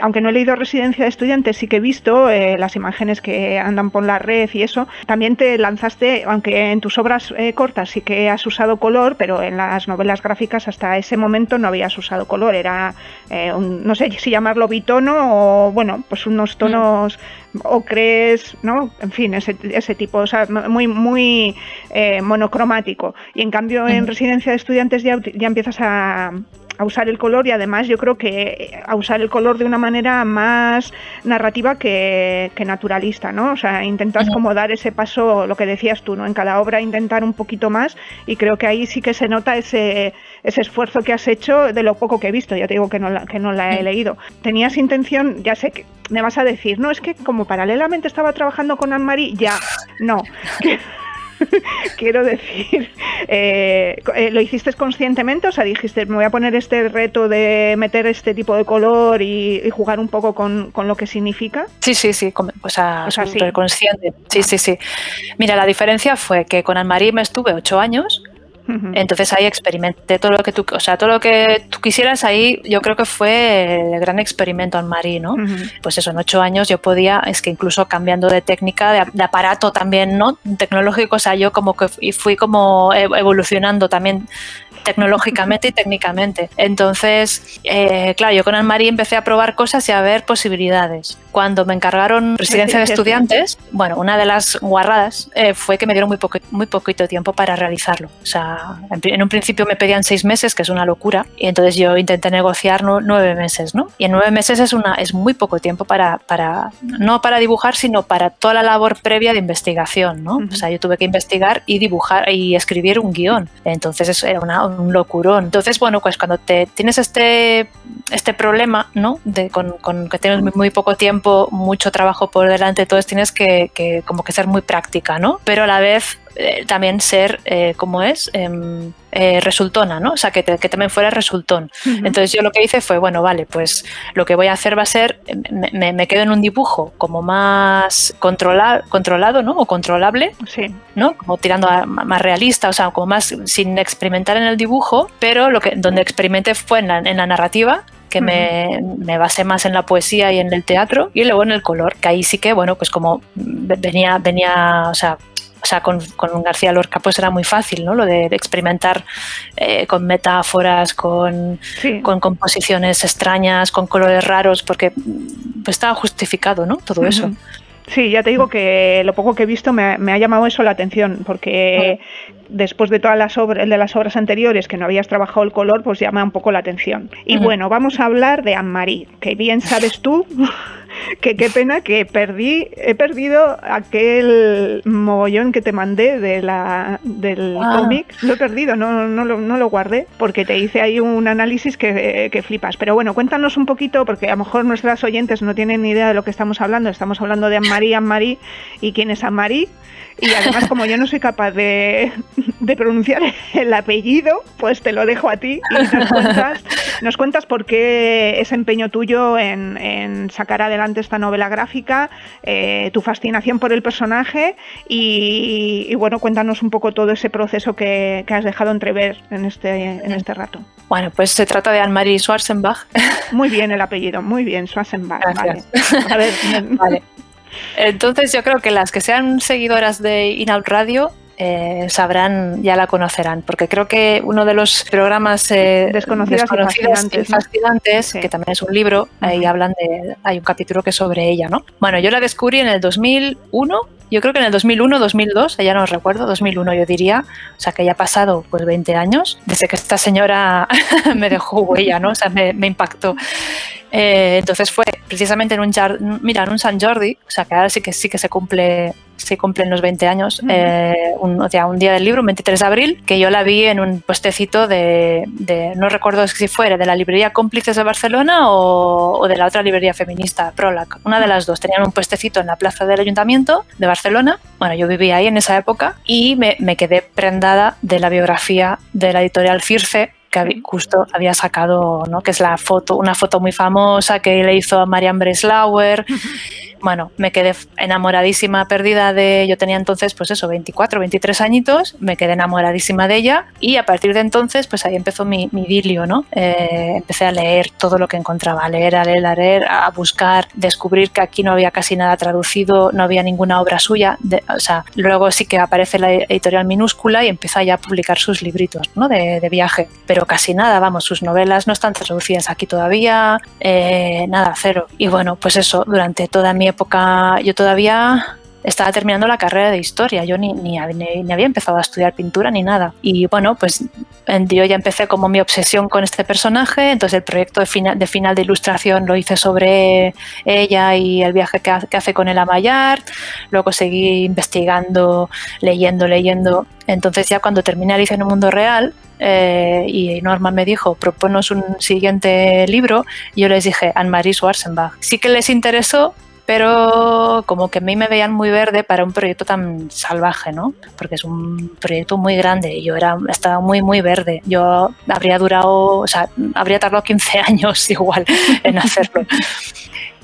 aunque no he leído Residencia de Estudiantes, sí que he visto eh, las imágenes que andan por la red y eso. También te lanzaste, aunque en tus obras cortas sí que has usado color, pero en las novelas gráficas hasta ese momento no habías usado color. Era, no sé si llamarlo bitono o, bueno, pues unos tonos ocres, ¿no? En fin, ese, ese tipo, o sea, muy, muy monocromático. Y en cambio, en residencia de estudiantes ya, ya empiezas a, usar el color y además yo creo que a usar el color de una manera más narrativa que, naturalista, ¿no? O sea, intentas como dar ese paso, lo que decías tú, ¿no? En cada obra intentar un poquito más y creo que ahí sí que se nota ese, ese esfuerzo que has hecho de lo poco que he visto, ya te digo que no la, que no la he leído. ¿Tenías intención, ya sé que me vas a decir, no, es que como paralelamente estaba trabajando con Anne-Marie, ya, no. quiero decir, eh, eh, ¿lo hiciste conscientemente? O sea, dijiste, me voy a poner este reto de meter este tipo de color y, jugar un poco con, lo que significa.
Sí, sí, sí, o sea, sí. consciente. Sí, sí, sí. Mira, la diferencia fue que con Anne-Marie me estuve ocho años Entonces ahí experimenté todo lo que tú, o sea, todo lo que tú quisieras ahí, yo creo que fue el gran experimento en Marí, ¿no? Pues eso, en ocho años yo podía, es que incluso cambiando de técnica, de, aparato también, ¿no? Tecnológico, o sea, yo como que fui como evolucionando también tecnológicamente y técnicamente. Entonces, eh, claro, yo con Anne-Marie empecé a probar cosas y a ver posibilidades. Cuando me encargaron residencia de estudiantes, bueno, una de las guarradas eh, fue que me dieron muy, poco, muy poquito tiempo para realizarlo. O sea, en, un principio me pedían seis meses, que es una locura, y entonces yo intenté negociar nueve meses, ¿no? Y en nueve meses es, una, es muy poco tiempo para, para, no para dibujar, sino para toda la labor previa de investigación, ¿no? O sea, yo tuve que investigar y dibujar y escribir un guion. Entonces era una, un locurón. Entonces, bueno, pues cuando te tienes este, este problema, ¿no? De, con, que tienes muy, poco tiempo, mucho trabajo por delante, entonces tienes que, que como que ser muy práctica, ¿no? Pero a la vez eh, también ser, eh, como es, em, eh, resultona, ¿no? O sea, que, que también fuera resultón. Entonces yo lo que hice fue, bueno, vale, pues lo que voy a hacer va a ser, me, me quedo en un dibujo como más controlado, ¿no? O controlable,
sí.
¿no? Como tirando a más realista, o sea, como más sin experimentar en el dibujo, pero lo que, donde experimenté fue en la, en la narrativa que me, me, basé más en la poesía y en el teatro y luego en el color, que ahí sí que, bueno, pues como venía, venía, o sea, o sea, con, con, García Lorca pues era muy fácil, ¿no? Lo de, experimentar eh, con metáforas, con, con, composiciones extrañas, con colores raros, porque pues estaba justificado, ¿no? Todo eso.
Sí, ya te digo que lo poco que he visto me ha, llamado eso la atención, porque después de todas las obras de las obras anteriores que no habías trabajado el color, pues llama un poco la atención. Y bueno, vamos a hablar de Anne-Marie, que bien sabes tú que qué pena que perdí, he perdido aquel mogollón que te mandé de la, del ah. cómic, lo he perdido, no, no, lo, no, lo, guardé, porque te hice ahí un análisis que, que, flipas. Pero bueno, cuéntanos un poquito, porque a lo mejor nuestras oyentes no tienen ni idea de lo que estamos hablando, estamos hablando de Anne-Marie, Anne-Marie, y quién es Anne-Marie. Y además, como yo no soy capaz de, pronunciar el apellido, pues te lo dejo a ti y nos cuentas, nos cuentas por qué ese empeño tuyo en, sacar adelante esta novela gráfica, eh, tu fascinación por el personaje y, bueno, cuéntanos un poco todo ese proceso que, has dejado entrever en este, en este rato.
Bueno, pues se trata de Anne-Marie Schwarzenbach.
Muy bien el apellido, muy bien, Schwarzenbach. Vale.
A ver, vale. Entonces yo creo que las que sean seguidoras de Inout Radio eh, sabrán, ya la conocerán, porque creo que uno de los programas
eh, desconocidos,
y fascinantes, que también es un libro, ahí hablan de, hay un capítulo que es sobre ella, ¿no? Bueno, yo la descubrí en el 2001 yo creo que en el 2001, 2002, ya no recuerdo, 2001 yo diría, o sea que ya ha pasado pues 20 años desde que esta señora me dejó huella, ¿no? O sea, me, me impactó. Eh, entonces fue precisamente en un, mira, en un San Jordi, o sea que ahora sí que sí que se cumple se cumplen los 20 años, eh, un, o sea, un día del libro, un 23 de abril, que yo la vi en un puestecito de, de no recuerdo si fuera de la librería Cómplices de Barcelona o, o, de la otra librería feminista, Prolac, una de las dos. Tenían un puestecito en la plaza del ayuntamiento de Barcelona. Bueno, yo vivía ahí en esa época y me, me quedé prendada de la biografía de la editorial Circe que justo había sacado, ¿no? que es la foto, una foto muy famosa que le hizo a Marianne Breslauer. Bueno, me quedé enamoradísima, perdida de. Yo tenía entonces, pues eso, 24, 23 añitos, me quedé enamoradísima de ella y a partir de entonces, pues ahí empezó mi, mi idilio, ¿no? Eh, empecé a leer todo lo que encontraba, a leer, a leer, a leer, a buscar, descubrir que aquí no había casi nada traducido, no había ninguna obra suya. o sea, luego sí que aparece la editorial minúscula y empieza ya a publicar sus libritos, ¿no? De, de viaje. Pero casi nada, vamos, sus novelas no están traducidas aquí todavía, eh, nada, cero. Y bueno, pues eso, durante toda mi época, yo todavía estaba terminando la carrera de historia, yo ni, ni, ni, había empezado a estudiar pintura ni nada. Y bueno, pues yo ya empecé como mi obsesión con este personaje, entonces el proyecto de final de, final de ilustración lo hice sobre ella y el viaje que, hace con el Amayar, luego seguí investigando, leyendo, leyendo. Entonces ya cuando terminé Alicia en un mundo real, eh, y Norma me dijo, proponos un siguiente libro, yo les dije, Anne-Marie Schwarzenbach. Sí que les interesó, pero como que a mí me veían muy verde para un proyecto tan salvaje, ¿no? Porque es un proyecto muy grande y yo era, estaba muy, muy verde. Yo habría durado, o sea, habría tardado 15 años igual en hacerlo.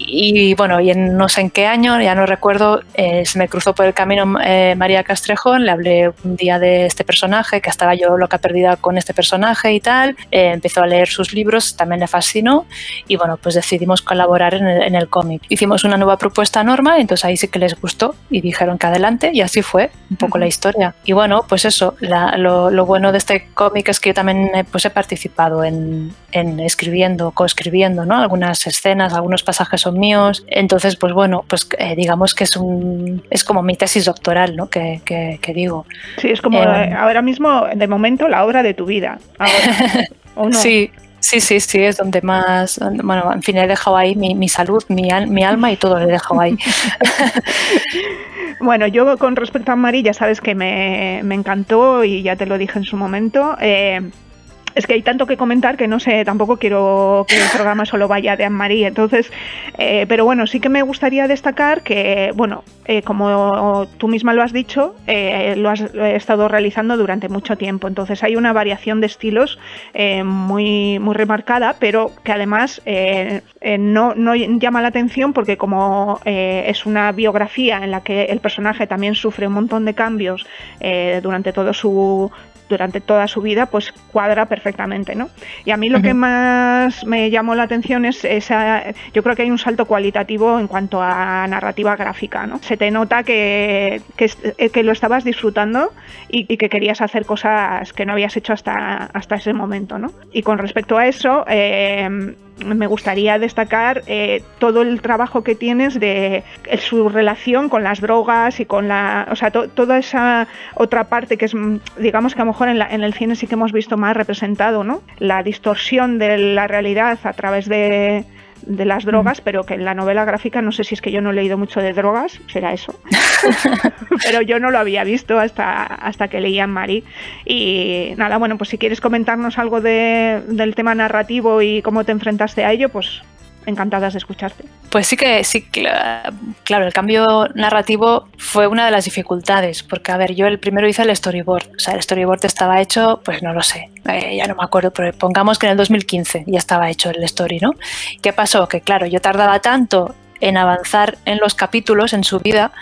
Y bueno, y en no sé en qué año, ya no recuerdo, eh, se me cruzó por el camino eh, María Castrejón, le hablé un día de este personaje, que estaba yo loca perdida con este personaje y tal, eh, empezó a leer sus libros, también le fascinó y bueno, pues decidimos colaborar en el, en el cómic. Hicimos una nueva propuesta Norma, entonces ahí sí que les gustó y dijeron que adelante y así fue un poco la historia. Y bueno, pues eso, lo, lo, bueno de este cómic es que yo también pues he participado en, en escribiendo, coescribiendo, ¿no? Algunas escenas, algunos pasajes son míos. Entonces, pues bueno, pues eh, digamos que es un es como mi tesis doctoral, ¿no? Que, que, que digo.
Sí, es como eh, ahora mismo, de momento, la obra de tu vida. Ahora, ¿o no?
Sí, Sí, sí, sí, es donde más, bueno, en fin, he dejado ahí mi, mi salud, mi, mi, alma y todo lo he dejado ahí.
bueno, yo con respecto a Mari, ya sabes que me, me, encantó y ya te lo dije en su momento. Eh, es que hay tanto que comentar que no sé, tampoco quiero que el programa solo vaya de Anne-Marie. Entonces, eh, pero bueno, sí que me gustaría destacar que, bueno, eh, como tú misma lo has dicho, eh, lo has estado realizando durante mucho tiempo. Entonces, hay una variación de estilos muy, muy remarcada, pero que además no, no, llama la atención porque, como es una biografía en la que el personaje también sufre un montón de cambios durante todo su, durante toda su vida, pues cuadra perfectamente, ¿no? Y a mí lo uh -huh. que más me llamó la atención es esa, yo creo que hay un salto cualitativo en cuanto a narrativa gráfica, ¿no? Se te nota que, que, que lo estabas disfrutando y, y, que querías hacer cosas que no habías hecho hasta, hasta ese momento, ¿no? Y con respecto a eso, eh, me gustaría destacar eh, todo el trabajo que tienes de eh, su relación con las drogas y con la, o sea, to, toda esa otra parte que es, digamos que a lo mejor en, la, en, el cine sí que hemos visto más representado, ¿no? La distorsión de la realidad a través de, de las drogas, mm. pero que en la novela gráfica, no sé si es que yo no he leído mucho de drogas, será eso, pero yo no lo había visto hasta, hasta que leía Mari. Y nada, bueno, pues si quieres comentarnos algo de, del tema narrativo y cómo te enfrentaste a ello, pues encantadas de escucharte.
Pues sí que sí, claro, el cambio narrativo fue una de las dificultades, porque a ver, yo el primero hice el storyboard, o sea, el storyboard estaba hecho, pues no lo sé, eh, ya no me acuerdo, pero pongamos que en el 2015 ya estaba hecho el story, ¿no? ¿Qué pasó? Que claro, yo tardaba tanto en avanzar en los capítulos en su vida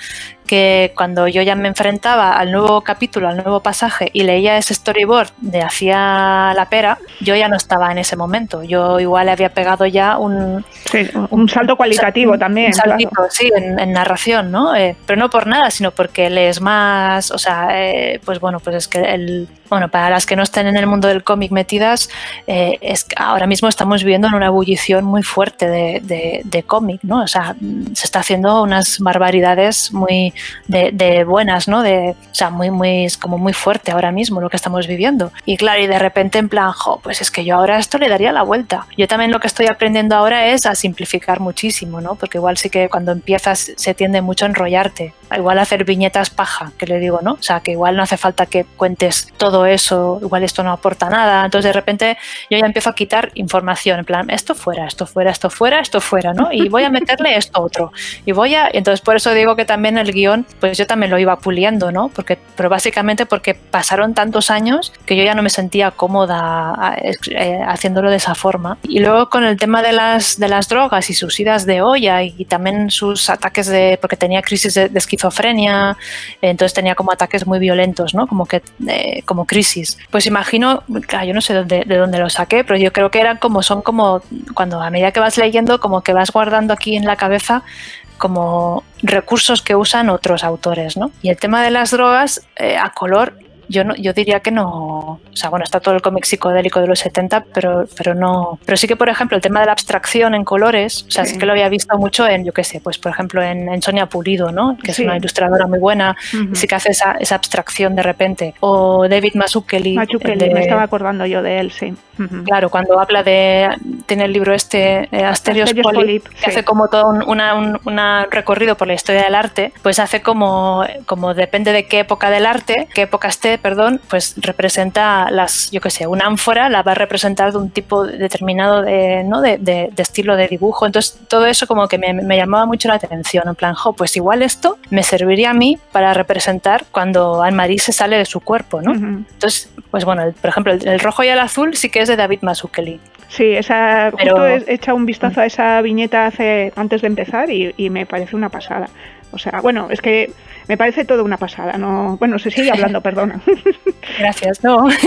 que cuando yo ya me enfrentaba al nuevo capítulo, al nuevo pasaje y leía ese storyboard de hacía la pera, yo ya no estaba en ese momento. Yo igual le había pegado ya un,
sí, un salto cualitativo
un,
también.
Un saltito, claro. sí, en, en, narración, ¿no? Eh, pero no por nada, sino porque lees más, o sea, eh, pues bueno, pues es que el, bueno, para las que no estén en el mundo del cómic metidas, eh, es que ahora mismo estamos viviendo en una ebullición muy fuerte de, de, de cómic, ¿no? O sea, se está haciendo unas barbaridades muy de, de, buenas, ¿no? De, o sea, muy, muy, es como muy fuerte ahora mismo lo que estamos viviendo. Y claro, y de repente en plan, jo, pues es que yo ahora esto le daría la vuelta. Yo también lo que estoy aprendiendo ahora es a simplificar muchísimo, ¿no? Porque igual sí que cuando empiezas se tiende mucho a enrollarte. Igual hacer viñetas paja, que le digo, ¿no? O sea, que igual no hace falta que cuentes todo eso, igual esto no aporta nada. Entonces de repente yo ya empiezo a quitar información, en plan, esto fuera, esto fuera, esto fuera, esto fuera, ¿no? Y voy a meterle esto otro. Y voy a, entonces por eso digo que también el guion pues yo también lo iba puliendo, ¿no? Porque, pero básicamente porque pasaron tantos años que yo ya no me sentía cómoda eh, haciéndolo de esa forma. Y luego con el tema de las, de las drogas y sus idas de olla y, también sus ataques de, porque tenía crisis de, de esquizofrenia, entonces tenía como ataques muy violentos, ¿no? Como que, eh, como crisis. Pues imagino, claro, yo no sé de dónde lo saqué, pero yo creo que eran como, son como, cuando a medida que vas leyendo, como que vas guardando aquí en la cabeza como recursos que usan otros autores, ¿no? Y el tema de las drogas eh, a color yo, no, yo diría que no, o sea, bueno, está todo el cómic psicodélico de los 70, pero, pero no, pero sí que, por ejemplo, el tema de la abstracción en colores, o sea, sí, sí que lo había visto mucho en, yo qué sé, pues, por ejemplo, en, en Sonia Pulido, ¿no? Que sí. es una ilustradora muy buena, uh -huh. sí que hace esa, esa, abstracción de repente, o David Mazzucchelli.
Mazzucchelli, de, me estaba acordando yo de él, sí.
Uh -huh. Claro, cuando habla de, tiene el libro este, eh, Asterios, Asterios Polyp, que sí. hace como todo un, una, un una recorrido por la historia del arte, pues hace como, como depende de qué época del arte, qué época esté, perdón, pues representa las, yo qué sé, una ánfora la va a representar de un tipo determinado de, ¿no? de, de, de estilo de dibujo. Entonces, todo eso como que me, me, llamaba mucho la atención. En plan, jo, pues igual esto me serviría a mí para representar cuando Anne-Marie se sale de su cuerpo, ¿no? Uh -huh. Entonces, pues bueno, el, por ejemplo, el, el, rojo y el azul sí que es de David Mazzucchelli.
Sí, esa, justo he echado un vistazo a esa viñeta hace, antes de empezar y, me parece una pasada. O sea, bueno, es que me parece todo una pasada. No, bueno, se sigue hablando, perdona.
Gracias, no.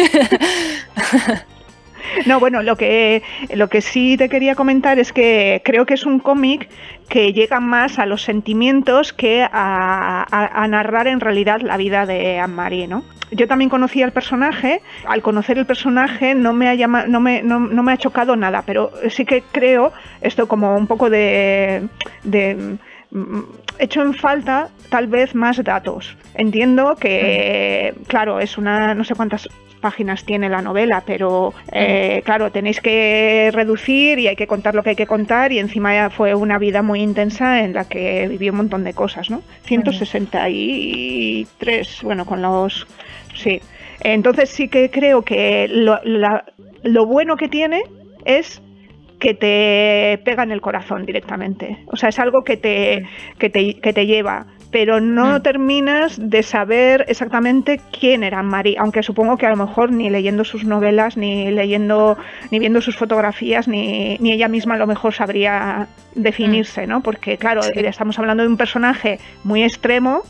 No, bueno, lo que, lo que sí te quería comentar es que creo que es un cómic que llega más a los sentimientos que a, narrar en realidad la vida de Anne-Marie, ¿no? Yo también conocí al personaje, al conocer el personaje no me ha, no me, no, me ha chocado nada, pero sí que creo esto como un poco de, de mm, hecho en falta tal vez más datos. Entiendo que, claro, es una, no sé cuántas páginas tiene la novela, pero eh, claro, tenéis que reducir y hay que contar lo que hay que contar y encima ya fue una vida muy intensa en la que viví un montón de cosas, ¿no? 163, bueno, con los... Sí. Entonces sí que creo que lo, lo bueno que tiene es que te pega en el corazón directamente. O sea, es algo que te, que te, que te lleva pero no mm. terminas de saber exactamente quién era Marie, aunque supongo que a lo mejor ni leyendo sus novelas, ni leyendo, ni viendo sus fotografías, ni, ella misma a lo mejor sabría definirse, mm. ¿no? Porque claro, estamos hablando de un personaje muy extremo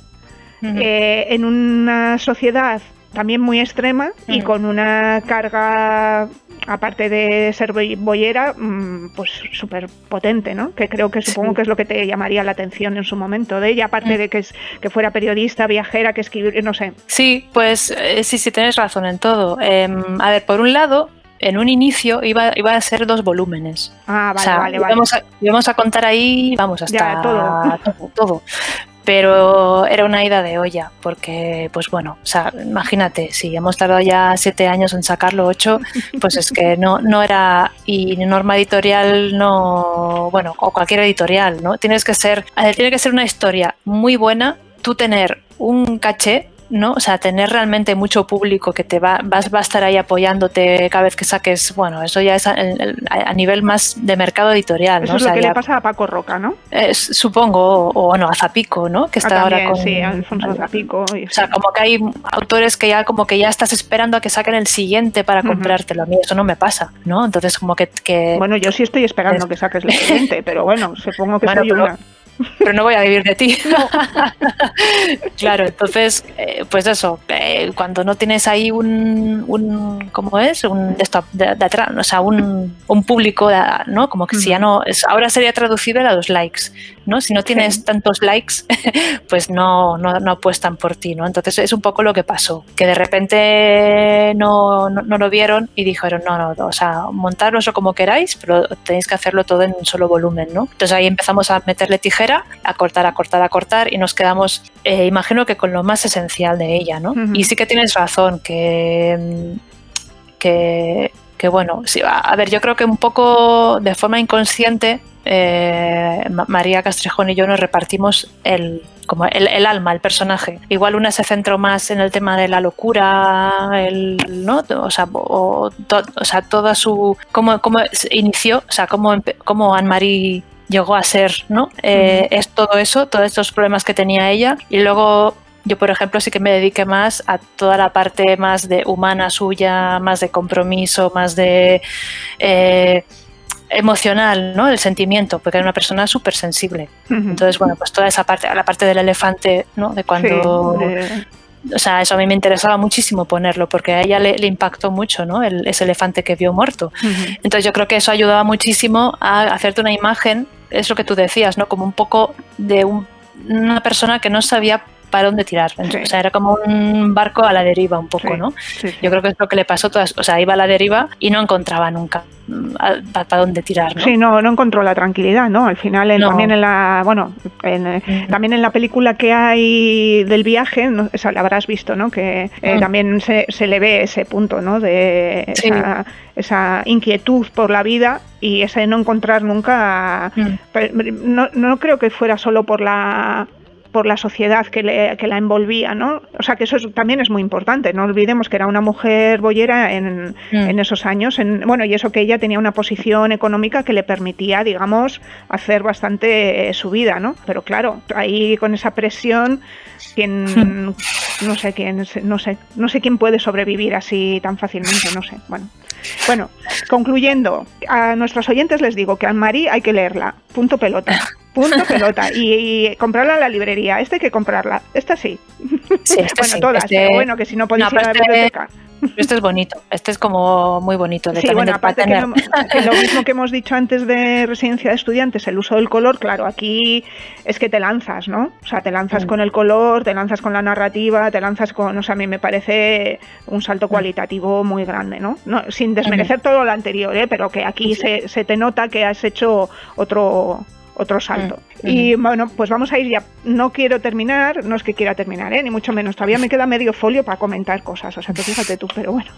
eh, en una sociedad también muy extrema y con una carga aparte de ser boyera, mm, pues súper potente, ¿no? Que creo que supongo que es lo que te llamaría la atención en su momento de ella, aparte mm. de que, es, que fuera periodista, viajera, que escribir, no sé.
Sí, pues eh, sí, sí, tienes razón en todo. Em, a ver, por un lado, en un inicio iba, iba a ser dos volúmenes.
Ah, vale, vale, vale.
Íbamos a, contar ahí, vamos, hasta todo. todo, todo pero era una ida de olla, porque, pues bueno, o sea, imagínate, si hemos tardado ya siete años en sacarlo, ocho, pues es que no, no era, y norma editorial no, bueno, o cualquier editorial, ¿no? Tienes que ser, tiene que ser una historia muy buena, tú tener un caché ¿no? O sea, tener realmente mucho público que te va, vas, va a estar ahí apoyándote cada vez que saques, bueno, eso ya es a, nivel más de mercado editorial,
Eso es lo que le pasa a Paco Roca, ¿no?
supongo, o, no, a Zapico, ¿no?
Que está ah, ahora con... Sí, Alfonso Zapico.
o sea, como que hay autores que ya como que ya estás esperando a que saquen el siguiente para comprártelo. A mí eso no me pasa, ¿no? Entonces como que...
Bueno, yo sí estoy esperando que saques el siguiente, pero bueno, supongo que soy una
pero no voy a vivir de ti. claro, entonces, eh, pues eso, eh, cuando no tienes ahí un, un ¿cómo es? Un de, atrás, o sea, un, un público, ¿no? Como que si ya no, es, ahora sería traducible a los likes, ¿no? Si no tienes tantos likes, pues no, no, no, apuestan por ti, ¿no? Entonces es un poco lo que pasó, que de repente no, no, lo vieron y dijeron, no, no, o sea, montaroslo como queráis, pero tenéis que hacerlo todo en un solo volumen, ¿no? Entonces ahí empezamos a meterle tijera, a cortar, a cortar, a cortar y nos quedamos, eh, imagino que con lo más esencial de ella, ¿no? Y sí que tienes razón, que, que, que bueno, sí, a ver, yo creo que un poco de forma inconsciente eh, María Castrejón y yo nos repartimos el, como el, alma, el personaje. Igual una se centró más en el tema de la locura, el, ¿no? O sea, o, sea toda su. cómo, cómo inició, o sea, cómo, cómo Anne-Marie llegó a ser, ¿no? Eh, es todo eso, todos estos problemas que tenía ella. Y luego yo, por ejemplo, sí que me dediqué más a toda la parte más de humana suya, más de compromiso, más de. Eh, emocional, ¿no? El sentimiento, porque era una persona súper sensible. Entonces, bueno, pues toda esa parte, la parte del elefante, ¿no? De cuando... O sea, eso a mí me interesaba muchísimo ponerlo, porque a ella le, impactó mucho, ¿no? El, ese elefante que vio muerto. Entonces yo creo que eso ayudaba muchísimo a hacerte una imagen, es lo que tú decías, ¿no? Como un poco de una persona que no sabía para dónde tirar. O sea, era como un barco a la deriva un poco, ¿no? Yo creo que es lo que le pasó, todas, o sea, iba a la deriva y no encontraba nunca mm, para dónde tirar. ¿no?
Sí, no, no encontró la tranquilidad, ¿no? Al final, también en la, bueno, eh, mm. también en la película que hay del viaje, ¿no? esa la habrás visto, ¿no? Que eh, mm. también se, se, le ve ese punto, ¿no? De esa, esa, inquietud por la vida y ese no encontrar nunca, no, no creo que fuera solo por la por la sociedad que, la envolvía, ¿no? O sea que eso también es muy importante, no olvidemos que era una mujer boyera en, mm. esos años, en, bueno, y eso que ella tenía una posición económica que le permitía, digamos, hacer bastante eh, su vida, ¿no? Pero claro, ahí con esa presión, quien, no sé quién, no sé, no sé quién puede sobrevivir así tan fácilmente, no sé. Bueno, bueno, concluyendo, a nuestros oyentes les digo que a Marie hay que leerla, punto pelota. Punto pelota. Y, comprarla en la librería. Esta hay que comprarla. Esta sí.
sí
bueno, todas.
Este
pero bueno, que si no podéis ir a la
este
biblioteca.
Este es bonito, este es como muy bonito. De
Sí, bueno, aparte que, no- lo mismo que hemos dicho antes de residencia de estudiantes, el uso del color, claro, aquí es que te lanzas, ¿no? O sea, te lanzas
Mm.
con el color, te lanzas con la narrativa, te lanzas con, o sea, a mí me parece un
Mm.
salto cualitativo muy grande, ¿no? no sin desmerecer todo lo anterior, ¿eh? Pero que aquí
Sí.
se, se te nota que has hecho otro otro salto. Y bueno, pues vamos a ir ya. No quiero terminar, no es que quiera terminar, ¿eh? ni mucho menos. Todavía me queda medio folio para comentar cosas, o sea, que fíjate tú, pero bueno.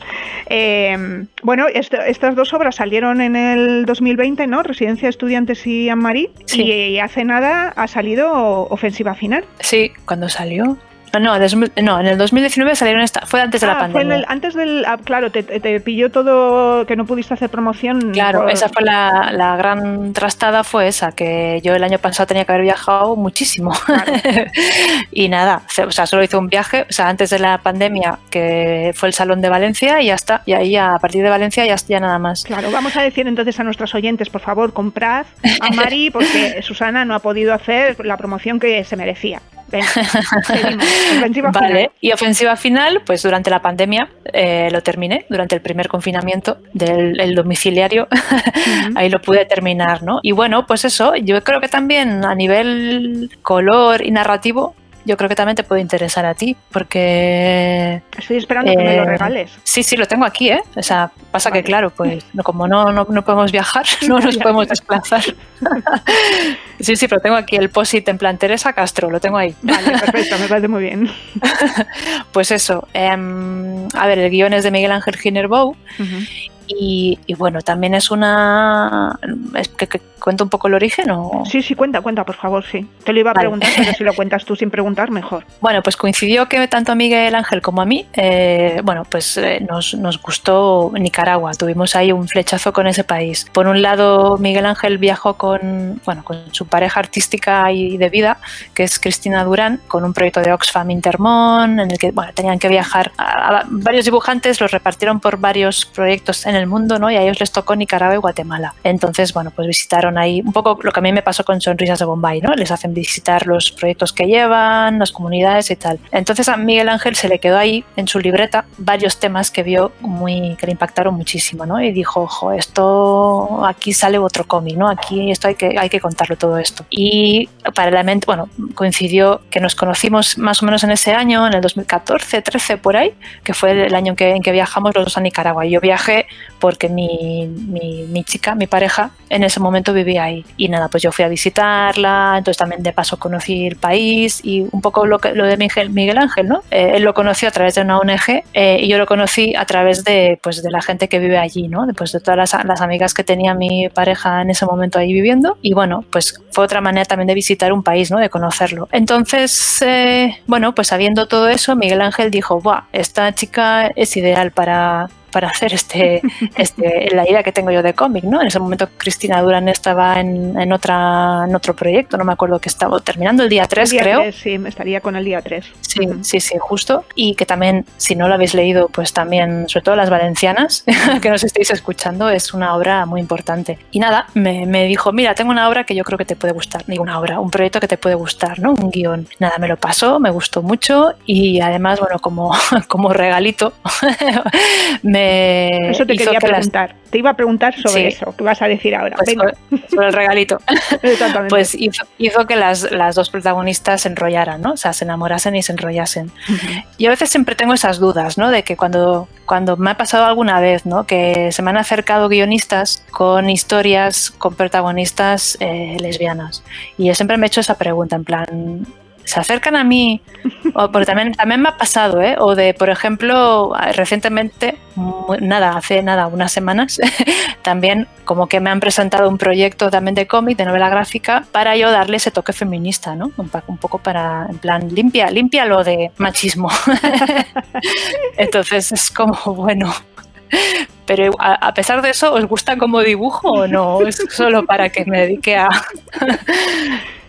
Eh, bueno, esto- estas dos obras salieron en el 2020, ¿no? Residencia de Estudiantes y Anne-Marie.
Sí.
Y hace nada ha salido Ofensiva Final.
Sí, cuando salió. No, des- no, en el 2019 salieron esta. Fue antes de la
Ah, fue
pandemia.
el- antes del. ah, claro, te, te- te pilló todo que no pudiste hacer promoción.
Claro,
por-
esa fue la, la gran trastada, fue esa, que yo el año pasado tenía que haber viajado muchísimo.
Claro.
y nada, o sea, solo hice un viaje, o sea, antes de la pandemia, que fue el Salón de Valencia, y ya está. Y ahí a partir de Valencia ya, ya nada más.
Claro, vamos a decir entonces a nuestros oyentes, por favor, comprad a Mari porque Susana no ha podido hacer la promoción que se merecía. Venga, seguimos. Ofensiva
Vale,
final.
y ofensiva final, pues durante la pandemia eh, lo terminé, durante el primer confinamiento del el domiciliario, ahí lo pude terminar, ¿no? Y bueno, pues eso, yo creo que también a nivel color y narrativo, yo creo que también te puede interesar a ti, porque
Estoy esperando que me lo
Eh,
regales.
sí, sí, lo tengo aquí, ¿eh? O sea, pasa
Vale.
que claro, pues como no, no, no podemos viajar, no nos podemos desplazar. sí, sí, pero tengo aquí el POSIT en plan Teresa Castro, lo tengo ahí.
Vale, perfecto, me parece muy bien.
Pues eso, em, a ver, el guion es de Miguel Ángel Ginerbou
Ujú.
Y, y bueno, también es una... Es que, que cuento un poco el origen o...
Sí, sí, cuenta, cuenta, por favor, sí. Te lo iba a
Vale.
preguntar, pero si lo cuentas tú sin preguntar, mejor.
Bueno, pues coincidió que tanto a Miguel Ángel como a mí, eh, bueno, pues eh, nos, nos gustó Nicaragua. Tuvimos ahí un flechazo con ese país. Por un lado, Miguel Ángel viajó con, bueno, con su pareja artística y de vida, que es Cristina Durán, con un proyecto de Oxfam Intermón, en el que bueno, tenían que viajar. A, a varios dibujantes los repartieron por varios proyectos en el mundo, ¿no? Y a ellos les tocó Nicaragua y Guatemala. Entonces, bueno, pues visitaron ahí un poco lo que a mí me pasó con Sonrisas de Bombay, ¿no? Les hacen visitar los proyectos que llevan, las comunidades y tal. Entonces a Miguel Ángel se le quedó ahí en su libreta varios temas que vio muy que le impactaron muchísimo, ¿no? Y dijo, ojo, esto aquí sale otro cómic, ¿no? Aquí esto hay que hay que contarlo todo esto. Y paralelamente, bueno, coincidió que nos conocimos más o menos en ese año, en el 2014, 13 por ahí, que fue el año en que, en que viajamos los dos a Nicaragua. Yo viajé porque mi, mi, chica, mi pareja, en ese momento vivía ahí. Y nada, pues yo fui a visitarla, entonces también de paso conocí el país y un poco lo, que, lo de Miguel, Miguel Ángel, ¿no? Eh, él lo conoció a través de una ONG eh, y yo lo conocí a través de, pues, de la gente que vive allí, ¿no? Después de todas las, las amigas que tenía mi pareja en ese momento ahí viviendo. Y bueno, pues fue otra manera también de visitar un país, ¿no? De conocerlo. Entonces, eh, bueno, pues sabiendo todo eso, Miguel Ángel dijo, Buah, esta chica es ideal para para hacer este, este, la idea que tengo yo de cómic, ¿no? En ese momento Cristina Durán estaba en, en, otra, en otro proyecto, no me acuerdo que estaba terminando el día 3,
El día
creo.
3, sí, estaría con el día 3.
Sí, sí, sí, justo. Y que también, si no lo habéis leído, pues también, sobre todo las valencianas, que nos estéis escuchando, es una obra muy importante. Y nada, me, me, dijo, mira, tengo una obra que yo creo que te puede gustar. Digo, una obra, un proyecto que te puede gustar, ¿no? Un guion. Nada, me lo pasó, me gustó mucho y además, bueno, como, como regalito, me
eso te quería preguntar. Las... Te iba a preguntar sobre sí. eso. ¿Qué vas a decir ahora?
Pues
Venga.
Sobre, sobre, el regalito. Pues hizo, hizo que las, las, dos protagonistas se enrollaran, ¿no? O sea, se enamorasen y se enrollasen. Uh -huh. Y a veces siempre tengo esas dudas, ¿no? De que cuando, cuando me ha pasado alguna vez, ¿no? Que se me han acercado guionistas con historias, con protagonistas eh, lesbianas. Y yo siempre me he hecho esa pregunta, en plan, se acercan a mí, o porque también, también me ha pasado, ¿eh? o de, por ejemplo, recientemente, nada, hace nada, unas semanas, también como que me han presentado un proyecto también de cómic, de novela gráfica, para yo darle ese toque feminista, ¿no? Un, un poco para, en plan, limpia, limpia lo de machismo. Entonces es como, bueno, pero a, pesar de eso, ¿os gusta como dibujo o no? Es solo para que me dedique a...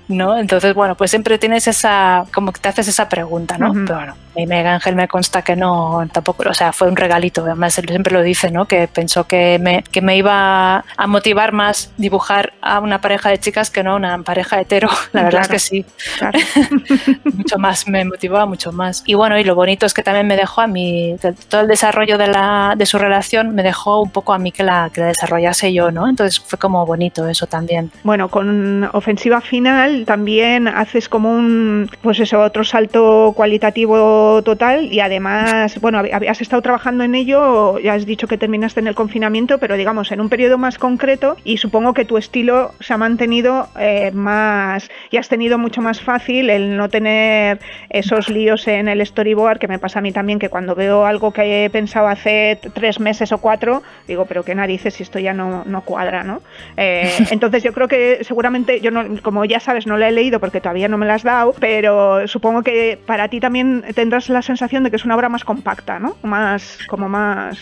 ¿no? Entonces, bueno, pues siempre tienes esa, como que te haces esa pregunta, ¿no? Pero bueno, y Miguel Ángel me consta que no, tampoco, o sea, fue un regalito, además él siempre lo dice, ¿no? Que pensó que me, que me iba a motivar más dibujar a una pareja de chicas que no a una pareja hetero, la verdad es que sí, mucho más, me motivaba mucho más. Y bueno, y lo bonito es que también me dejó a mí, todo el desarrollo de, la, de su relación me dejó un poco a mí que la, que la desarrollase yo, ¿no? Entonces fue como bonito eso también.
Bueno, con ofensiva final también haces como un, pues eso, otro salto cualitativo total y además, bueno, has estado trabajando en ello, ya has dicho que terminaste en el confinamiento, pero digamos en un periodo más concreto y supongo que tu estilo se ha mantenido eh, más y has tenido mucho más fácil el no tener esos líos en el storyboard, que me pasa a mí también que cuando veo algo que he pensado hace tres meses o cuatro, digo, pero qué narices si esto ya no, no cuadra, ¿no? Eh, entonces yo creo que seguramente, yo no, como ya sabes, no la he leído porque todavía no me la has dado, pero supongo que para ti también tendrás la sensación de que es una obra más compacta, ¿no? Más, como más...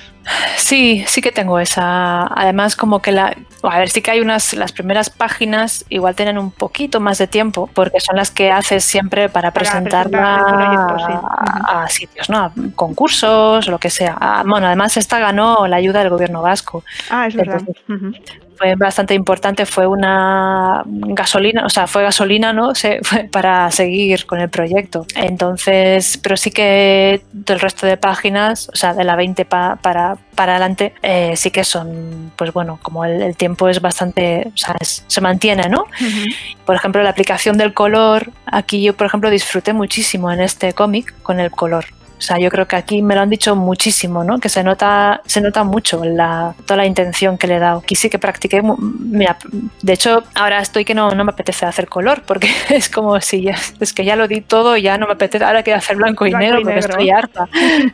Sí, sí que tengo esa. Además, como que la... A ver, sí que hay unas, las primeras páginas igual tienen un poquito más de tiempo porque son las que haces siempre para, presentarla a, sitios, ¿no? A concursos, lo que sea. Bueno, además esta ganó la ayuda del gobierno vasco.
Ah, es verdad
fue bastante importante, fue una gasolina, o sea, fue gasolina, ¿no? Se, fue para seguir con el proyecto. Entonces, pero sí que del resto de páginas, o sea, de la 20 para, para adelante, eh, sí que son, pues bueno, como el, tiempo es bastante, o sea, se mantiene, ¿no? Por ejemplo, la aplicación del color, aquí yo, por ejemplo, disfruté muchísimo en este cómic con el color. O sea, yo creo que aquí me lo han dicho muchísimo, ¿no? Que se nota, se nota mucho la, toda la intención que le he dado. Aquí sí que practiqué, mira, de hecho, ahora estoy que no, no me apetece hacer color, porque es como si es que ya lo di todo y ya no me apetece, ahora quiero hacer blanco y negro, porque estoy harta.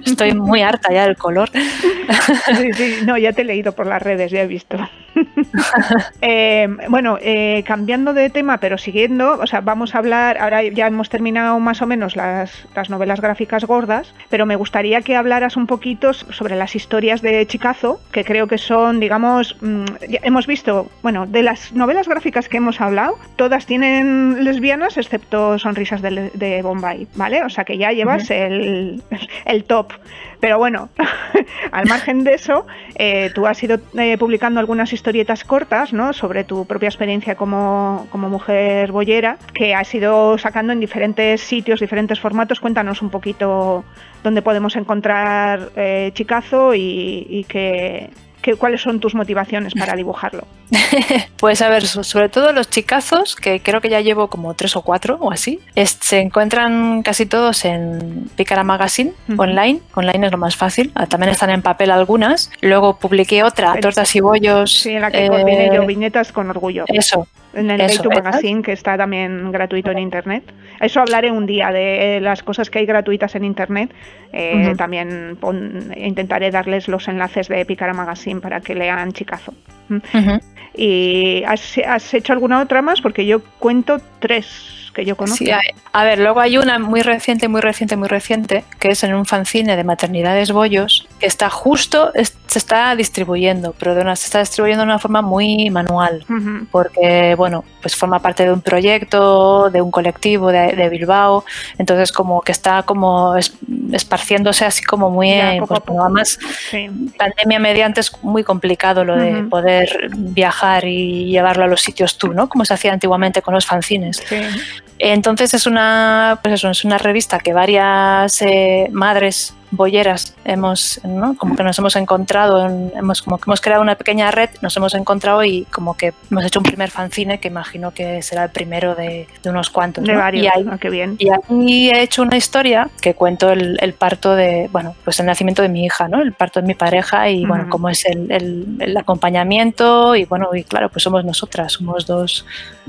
Estoy muy harta ya del color.
Sí, sí, no, ya te he leído por las redes, ya he visto. Eh, bueno, eh, cambiando de tema, pero siguiendo, o sea, vamos a hablar, ahora ya hemos terminado más o menos las, las novelas gráficas gordas, pero me gustaría que hablaras un poquito sobre las historias de Chicazo, que creo que son, digamos, mm, hemos visto, bueno, de las novelas gráficas que hemos hablado, todas tienen lesbianas excepto Sonrisas de, Bombay, ¿vale? O sea que ya llevas el, el top. Pero bueno, al margen de eso, eh, tú has ido eh, publicando algunas historietas cortas, ¿no? Sobre tu propia experiencia como, mujer boyera, que has ido sacando en diferentes sitios, diferentes formatos. Cuéntanos un poquito dónde podemos encontrar eh, Chicazo y, y que ¿Cuáles son tus motivaciones para dibujarlo?
pues a ver, sobre todo los chicazos, que creo que ya llevo como tres o cuatro o así, se encuentran casi todos en Picara Magazine online. Online es lo más fácil. Ah, también están en papel algunas. Luego publiqué otra, Tortas y Bollos.
Sí, en la que eh, yo viñetas con orgullo.
Eso,
en el Eso, Magazine, que está también gratuito en Internet. Eso hablaré un día de las cosas que hay gratuitas en Internet. Eh, también intentaré darles los enlaces de Picara Magazine para que lean Chicazo. ¿Y has, has hecho alguna otra más? Porque yo cuento tres que yo conozco. Sí,
a ver, luego hay una muy reciente, muy reciente, muy reciente, que es en un fanzine de maternidades bollos, que está justo, se está distribuyendo, pero de una, se está distribuyendo de una forma muy manual, porque, bueno, pues forma parte de un proyecto, de un colectivo de, Bilbao, entonces como que está como esparciéndose así como muy, pues, además pandemia mediante es muy complicado lo de poder viajar y llevarlo a los sitios tú, ¿no? Como se hacía antiguamente con los fanzines. Sí. Entonces es una, pues es una revista que varias eh, madres bolleras hemos, ¿no? como que nos hemos encontrado, hemos, como que hemos creado una pequeña red, nos hemos encontrado y como que hemos hecho un primer fanzine que imagino que será el primero de, unos cuantos.
De varios,
y
ahí, ah, qué bien.
Y ahí he hecho una historia que cuento el, parto de, bueno, pues el nacimiento de mi hija, ¿no? El parto de mi pareja y bueno, cómo es el, el, acompañamiento y bueno, y claro, pues somos nosotras, somos dos,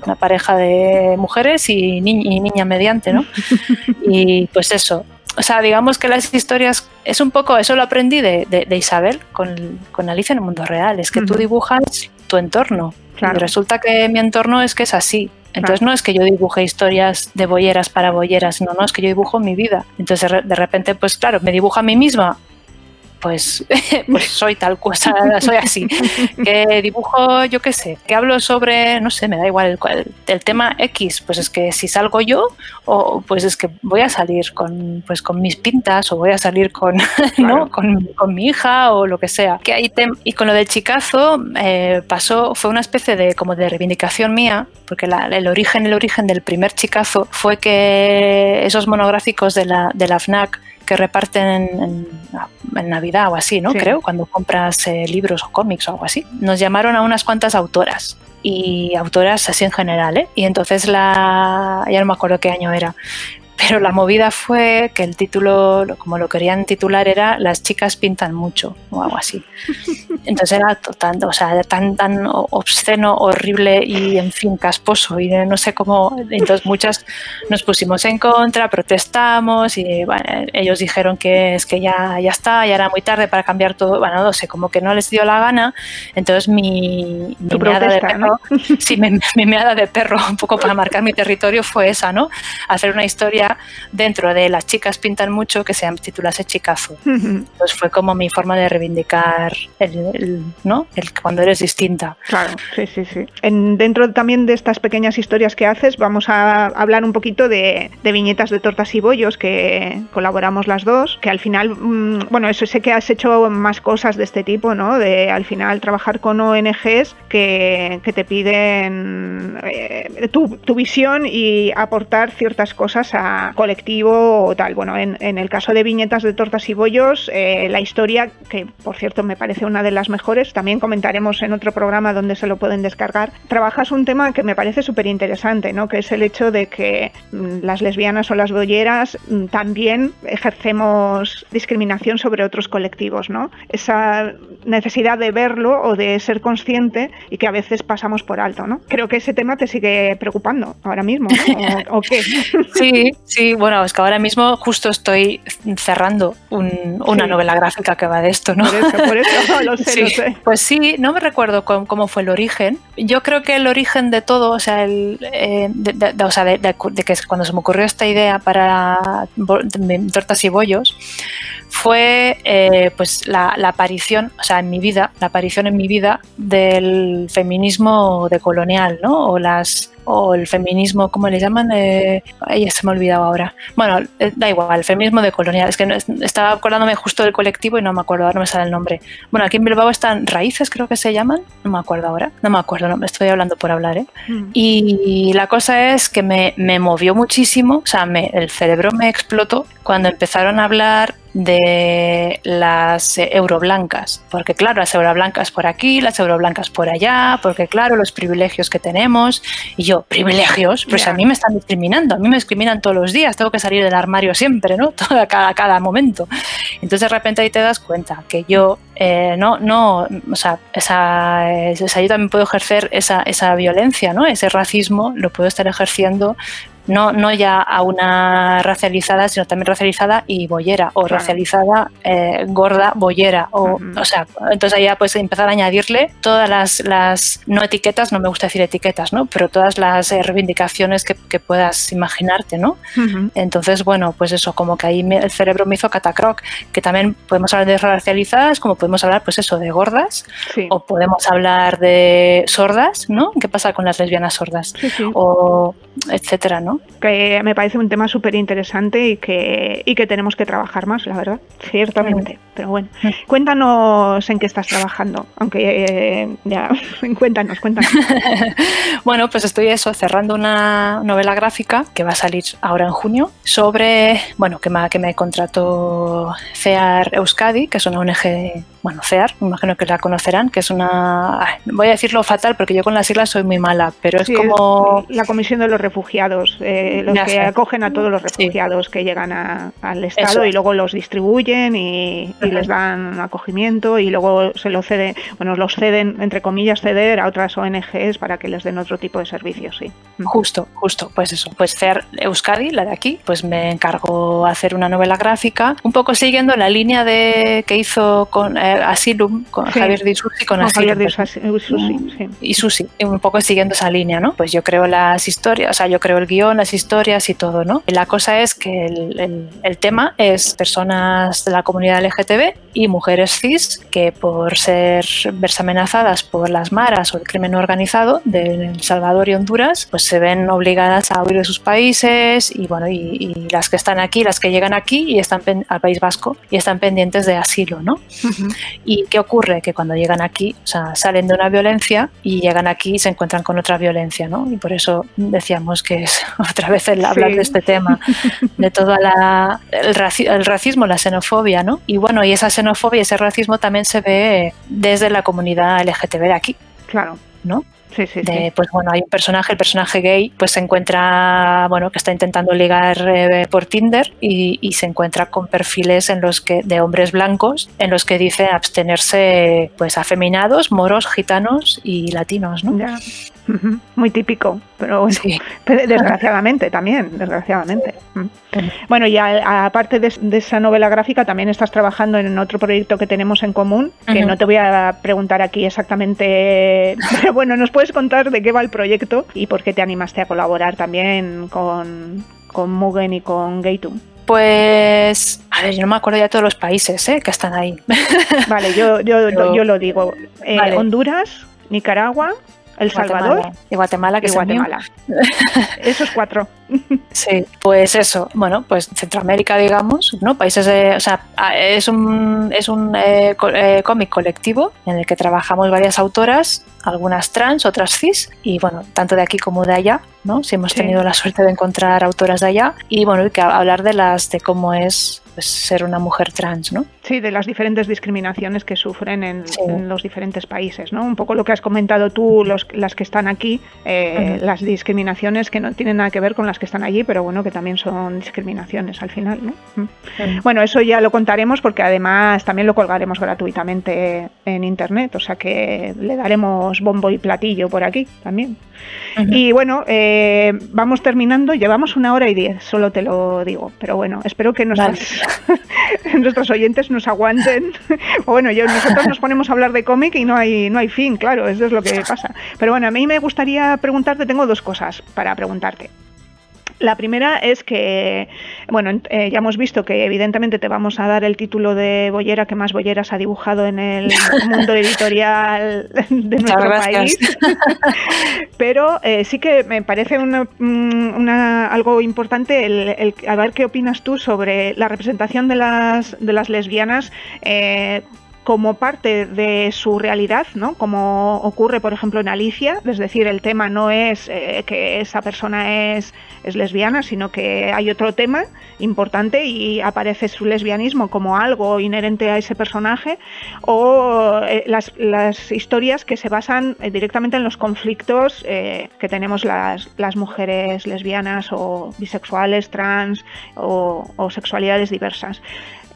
una pareja de mujeres y, y niña mediante, ¿no? y pues eso, o sea, digamos que las historias es un poco, eso lo aprendí de, Isabel con, con, Alicia en el mundo real, es que tú dibujas tu entorno. Y resulta que mi entorno es que es así. Entonces no es que yo dibuje historias de bolleras para bolleras, no, no, es que yo dibujo mi vida. Entonces de repente, pues claro, me dibujo a mí misma pues, pues soy tal cosa, soy así. Que dibujo, yo qué sé, que hablo sobre, no sé, me da igual el, el, tema X, pues es que si salgo yo, o pues es que voy a salir con, pues con mis pintas, o voy a salir con, ¿no? con, con, mi hija, o lo que sea. Que hay y con lo del chicazo eh, pasó, fue una especie de como de reivindicación mía, porque el origen, el origen del primer chicazo fue que esos monográficos de la, de la FNAC que reparten en, Navidad o así, ¿no? Creo, cuando compras eh, libros o cómics o algo así. Nos llamaron a unas cuantas autoras y autoras así en general, ¿eh? Y entonces la, ya no me acuerdo qué año era, pero la movida fue que el título, como lo querían titular, era Las chicas pintan mucho o algo así. Entonces era tan, o sea, tan, tan obsceno, horrible y, en fin, casposo. Y no sé cómo. Entonces muchas nos pusimos en contra, protestamos y bueno, ellos dijeron que es que ya, ya está, ya era muy tarde para cambiar todo. Bueno, no sé, como que no les dio la gana. Entonces mi, mi meada de perro, sí, mi, mi meada de perro, un poco para marcar mi territorio, fue esa, ¿no? Hacer una historia dentro de Las chicas pintan mucho que se titulase Chicazo. Pues fue como mi forma de reivindicar el, ¿no? el cuando eres distinta.
Claro, sí, sí, sí. En, dentro también de estas pequeñas historias que haces, vamos a hablar un poquito de, viñetas de tortas y bollos que colaboramos las dos, que al final, mm, bueno, eso sé que has hecho más cosas de este tipo, ¿no? De al final trabajar con ONGs que, te piden eh, tu, tu visión y aportar ciertas cosas a, colectivo o tal. Bueno, en, el caso de viñetas de tortas y bollos, eh, la historia, que por cierto me parece una de las mejores, también comentaremos en otro programa donde se lo pueden descargar, trabajas un tema que me parece súper interesante, ¿no? que es el hecho de que mm, las lesbianas o las bolleras mm, también ejercemos discriminación sobre otros colectivos. ¿no? Esa necesidad de verlo o de ser consciente y que a veces pasamos por alto. ¿no? Creo que ese tema te sigue preocupando ahora mismo, ¿O, ¿O, qué?
Sí, Sí, bueno, es que ahora mismo justo estoy cerrando una novela gráfica que va de esto, ¿no?
Por eso, por eso, lo sé, sé.
Pues sí, no me recuerdo cómo, fue el origen. Yo creo que el origen de todo, o sea, el, eh, de, o sea de, que cuando se me ocurrió esta idea para tortas y bollos, fue eh, pues la, aparición, o sea, en mi vida, la aparición en mi vida del feminismo decolonial, ¿no? O las o el feminismo, ¿cómo le llaman? Eh, ay, ya se me ha olvidado ahora. Bueno, eh, da igual, el feminismo decolonial. Es que estaba acordándome justo del colectivo y no me acuerdo, ahora no me sale el nombre. Bueno, aquí en Bilbao están raíces, creo que se llaman. No me acuerdo ahora. No me acuerdo, no me estoy hablando por hablar, ¿eh? Mm. Y la cosa es que me, me movió muchísimo, o sea, me, el cerebro me explotó cuando empezaron a hablar de las euroblancas, porque claro, las euroblancas por aquí, las euroblancas por allá, porque claro, los privilegios que tenemos, y yo, privilegios, pues a mí me están discriminando, a mí me discriminan todos los días, tengo que salir del armario siempre, ¿no? Todo, cada, cada momento. Entonces de repente ahí te das cuenta que yo eh, no, no, o sea, esa, esa, yo también puedo ejercer esa, esa violencia, ¿no? Ese racismo lo puedo estar ejerciendo no, no ya a una racializada, sino también racializada y bollera, o racializada, eh, gorda, bollera. O, o sea, entonces ahí ya puedes empezar a añadirle todas las, las, no etiquetas, no me gusta decir etiquetas, ¿no? Pero todas las eh, reivindicaciones que, puedas imaginarte, ¿no? Entonces, bueno, pues eso, como que ahí el cerebro me hizo catacroc, que también podemos hablar de racializadas, como podemos hablar, pues eso, de gordas, o podemos hablar de sordas, ¿no? ¿Qué pasa con las lesbianas sordas? O etcétera, ¿no?
Que me parece un tema súper interesante y que, y que tenemos que trabajar más, la verdad, ciertamente. Pero bueno, cuéntanos en qué estás trabajando, aunque eh, ya, cuéntanos, cuéntanos.
bueno, pues estoy eso, cerrando una novela gráfica que va a salir ahora en junio sobre, bueno, que me, que me contrató CEAR Euskadi, que es una ONG, bueno, CEAR, me imagino que la conocerán, que es una, voy a decirlo fatal porque yo con las siglas soy muy mala, pero es como...
la Comisión de los Refugiados, eh, los que acogen a todos los refugiados que llegan al Estado y luego los distribuyen y, les dan acogimiento y luego se lo cede, bueno, los ceden, entre comillas, ceder a otras ONGs para que les den otro tipo de servicios, sí.
Justo, justo, pues eso. Pues CER Euskadi, la de aquí, pues me encargó hacer una novela gráfica, un poco siguiendo la línea de que hizo con Asylum con Javier Di Susi con, Asylum. Javier Y Susi, un poco siguiendo esa línea, ¿no? Pues yo creo las historias, o sea, yo creo el guion, las historias y todo, ¿no? La cosa es que el, el, tema es personas de la comunidad LGTB y mujeres cis que por ser verse amenazadas por las maras o el crimen organizado de El Salvador y Honduras, pues se ven obligadas a huir de sus países y bueno, y, las que están aquí, las que llegan aquí y están al País Vasco y están pendientes de asilo, ¿no? ¿Y qué ocurre? Que cuando llegan aquí, o sea, salen de una violencia y llegan aquí y se encuentran con otra violencia, ¿no? Y por eso decíamos que es otra vez el hablar de este tema, de todo la, el, racismo, la xenofobia, ¿no? Y bueno, y esa xenofobia y ese racismo también se ve desde la comunidad LGTB de aquí.
Claro.
¿No?
Sí, sí,
Pues bueno, hay un personaje, el personaje gay, pues se encuentra, bueno, que está intentando ligar eh, por Tinder y, se encuentra con perfiles en los que de hombres blancos en los que dice abstenerse, pues afeminados, moros, gitanos y latinos, ¿no?
Muy típico, pero bueno, desgraciadamente también, desgraciadamente. Mm. Bueno, y aparte de, esa novela gráfica, también estás trabajando en otro proyecto que tenemos en común, que no te voy a preguntar aquí exactamente, pero bueno, nos puedes contar de qué va el proyecto y por qué te animaste a colaborar también con, con Mugen y con Gaytum.
Pues, a ver, yo no me acuerdo ya de todos los países ¿eh? que están ahí.
Vale, yo, yo, yo lo digo. Eh, Honduras, Nicaragua, el Salvador
y Guatemala, que
y Guatemala. Esos cuatro.
Sí, pues eso, bueno, pues Centroamérica, digamos, ¿no? Países de, o sea, es un, es un eh, eh, cómic colectivo en el que trabajamos varias autoras, algunas trans, otras cis, y bueno, tanto de aquí como de allá, ¿no? Si hemos tenido la suerte de encontrar autoras de allá, y bueno, y que hablar de las, de cómo es pues, ser una mujer trans, ¿no?
Sí, de las diferentes discriminaciones que sufren en, los diferentes países, ¿no? Un poco lo que has comentado tú, los, las que están aquí, eh, las discriminaciones que no tienen nada que ver con las que están allí, pero bueno, que también son discriminaciones al final, ¿no? Mm. Bueno, eso ya lo contaremos porque además también lo colgaremos gratuitamente en internet, o sea que le daremos bombo y platillo por aquí también. Y bueno, eh, vamos terminando, llevamos una hora y diez, solo te lo digo, pero bueno, espero que nuestros oyentes nos aguanten. bueno, yo, nosotros nos ponemos a hablar de cómic y no hay, no hay fin, claro, eso es lo que pasa. Pero bueno, a mí me gustaría preguntarte, tengo dos cosas para preguntarte. La primera es que, bueno, eh, ya hemos visto que evidentemente te vamos a dar el título de boyera que más boyeras ha dibujado en el mundo editorial de nuestro país. Pero eh, sí que me parece mm, algo importante el, a ver qué opinas tú sobre la representación de las, de las lesbianas eh, como parte de su realidad, ¿no? Como ocurre, por ejemplo, en Alicia, es decir, el tema no es eh, que esa persona es, es, lesbiana, sino que hay otro tema importante y aparece su lesbianismo como algo inherente a ese personaje, o eh, las, historias que se basan eh, directamente en los conflictos que tenemos las, mujeres lesbianas o bisexuales, trans o sexualidades diversas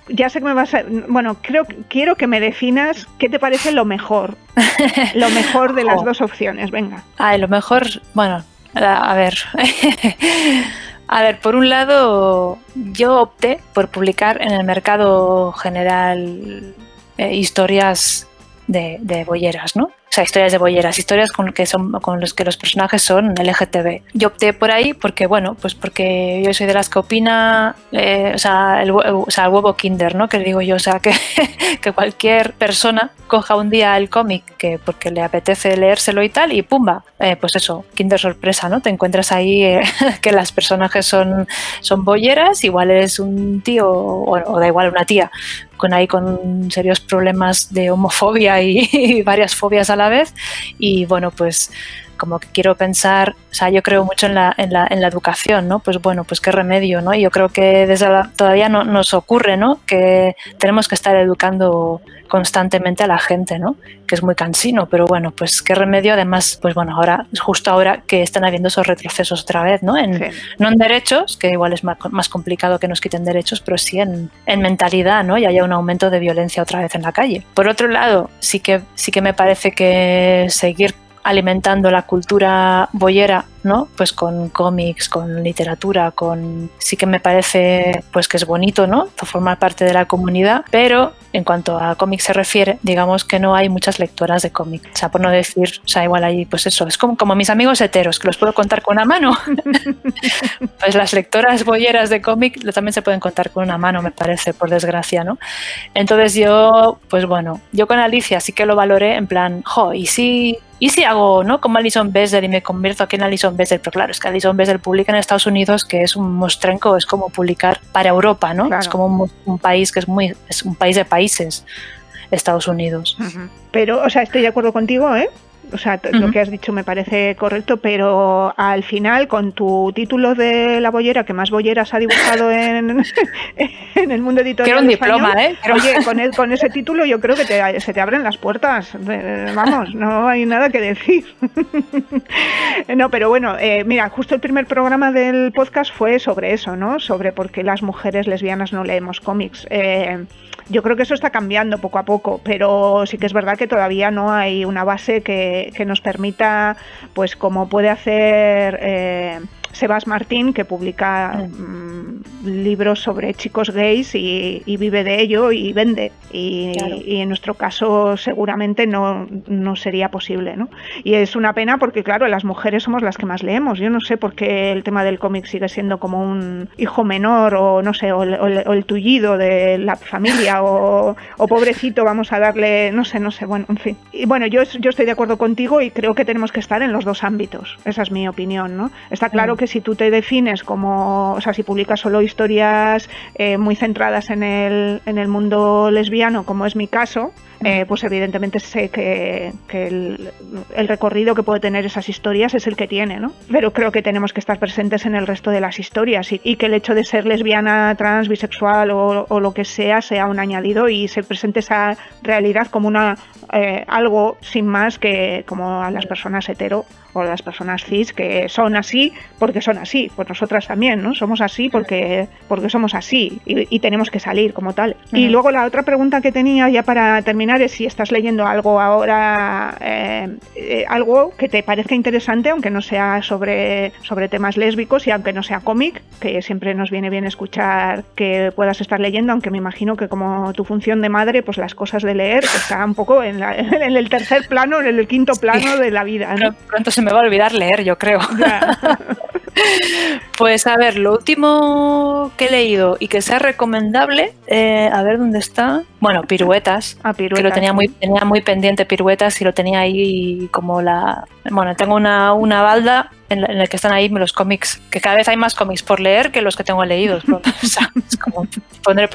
ya sé que me vas a. Bueno, creo, quiero que me definas qué te parece lo mejor. lo mejor de las dos opciones, venga.
Ah, lo mejor, bueno, a, ver. a ver, por un lado, yo opté por publicar en el mercado general eh, historias de, de bolleras, ¿no? Sea, historias de bolleras, historias con, que son, con los que los personajes son LGTB. Yo opté por ahí porque, bueno, pues porque yo soy de las que opina, eh, o, sea, el, o, sea, el, huevo Kinder, ¿no? Que digo yo, o sea, que, que cualquier persona coja un día el cómic que porque le apetece leérselo y tal, y pumba, eh, pues eso, Kinder sorpresa, ¿no? Te encuentras ahí eh, que las personajes son, son bolleras, igual es un tío o, o da igual una tía con ahí con serios problemas de homofobia y, varias fobias a la vez. Y bueno, pues como que quiero pensar, o sea, yo creo mucho en la, en la, en la educación, ¿no? Pues bueno, pues qué remedio, ¿no? yo creo que desde todavía no, nos ocurre, ¿no? Que tenemos que estar educando constantemente a la gente, ¿no? Que es muy cansino, pero bueno, pues qué remedio, además, pues bueno, ahora, justo ahora que están habiendo esos retrocesos otra vez, ¿no? En, No en derechos, que igual es más, más, complicado que nos quiten derechos, pero sí en, en mentalidad, ¿no? Y haya un aumento de violencia otra vez en la calle. Por otro lado, sí que, sí que me parece que seguir alimentando la cultura boyera, ¿no? Pues con cómics, con literatura, con sí que me parece pues que es bonito, ¿no? Formar parte de la comunidad, pero en cuanto a cómics se refiere, digamos que no hay muchas lectoras de cómics. O sea, por no decir, o sea, igual ahí, pues eso, es como, como mis amigos heteros, que los puedo contar con una mano. pues las lectoras boyeras de cómic también se pueden contar con una mano, me parece, por desgracia, ¿no? Entonces yo, pues bueno, yo con Alicia sí que lo valoré en plan, jo, y si ¿y si hago, ¿no? Como Alison Bessel y me convierto aquí en Alison Bessel? Pero claro, es que Alison Bessel publica en Estados Unidos, que es un mostrenco, es como publicar para Europa, ¿no? Es como un, país que es muy, es un país de países, Estados Unidos.
Pero, o sea, estoy de acuerdo contigo, ¿eh? O sea, lo que has dicho me parece correcto, pero al final, con tu título de la bollera, que más bolleras ha dibujado en, en el mundo editorial.
Quiero un diploma, ¿eh?
Oye, con, con ese título yo creo que se te abren las puertas. Eh, vamos, no hay nada que decir. no, pero bueno, eh, mira, justo el primer programa del podcast fue sobre eso, ¿no? Sobre por qué las mujeres lesbianas no leemos cómics. Eh, yo creo que eso está cambiando poco a poco, pero sí que es verdad que todavía no hay una base que, que nos permita, pues como puede hacer eh, Sebas Martín, que publica mm, libros sobre chicos gays y, vive de ello y vende. Y, en nuestro caso seguramente no, no, sería posible. ¿no? Y es una pena porque, claro, las mujeres somos las que más leemos. Yo no sé por qué el tema del cómic sigue siendo como un hijo menor o no sé, o, el tullido de la familia o, pobrecito, vamos a darle, no sé, no sé, bueno, en fin. Y bueno, yo, yo estoy de acuerdo contigo y creo que tenemos que estar en los dos ámbitos. Esa es mi opinión, ¿no? Está claro que si tú te defines como, o sea, si publicas solo historias eh, muy centradas en el, en el mundo lesbiano, como es mi caso, eh, pues evidentemente sé que, el, recorrido que puede tener esas historias es el que tiene, ¿no? Pero creo que tenemos que estar presentes en el resto de las historias y, que el hecho de ser lesbiana, trans, bisexual o, lo que sea sea un añadido y se presente esa realidad como una eh, algo sin más que como a las personas hetero o las personas cis que son así porque son así, pues nosotras también, ¿no? Somos así porque, porque somos así y, tenemos que salir como tal. Y luego la otra pregunta que tenía ya para terminar es si estás leyendo algo ahora, eh, eh, algo que te parezca interesante, aunque no sea sobre, sobre temas lésbicos y aunque no sea cómic, que siempre nos viene bien escuchar que puedas estar leyendo, aunque me imagino que como tu función de madre, pues las cosas de leer pues, está un poco en, el tercer plano, en el quinto plano de la vida. ¿no?
Pronto se me va a olvidar leer, yo creo. pues a ver, lo último que he leído y que sea recomendable, eh, a ver dónde está. Bueno, piruetas,
ah, piruetas.
Que lo tenía muy, tenía muy pendiente piruetas y lo tenía ahí como la. Bueno, tengo una, una balda en, el que están ahí los cómics, que cada vez hay más cómics por leer que los que tengo leídos. o sea, es como poner,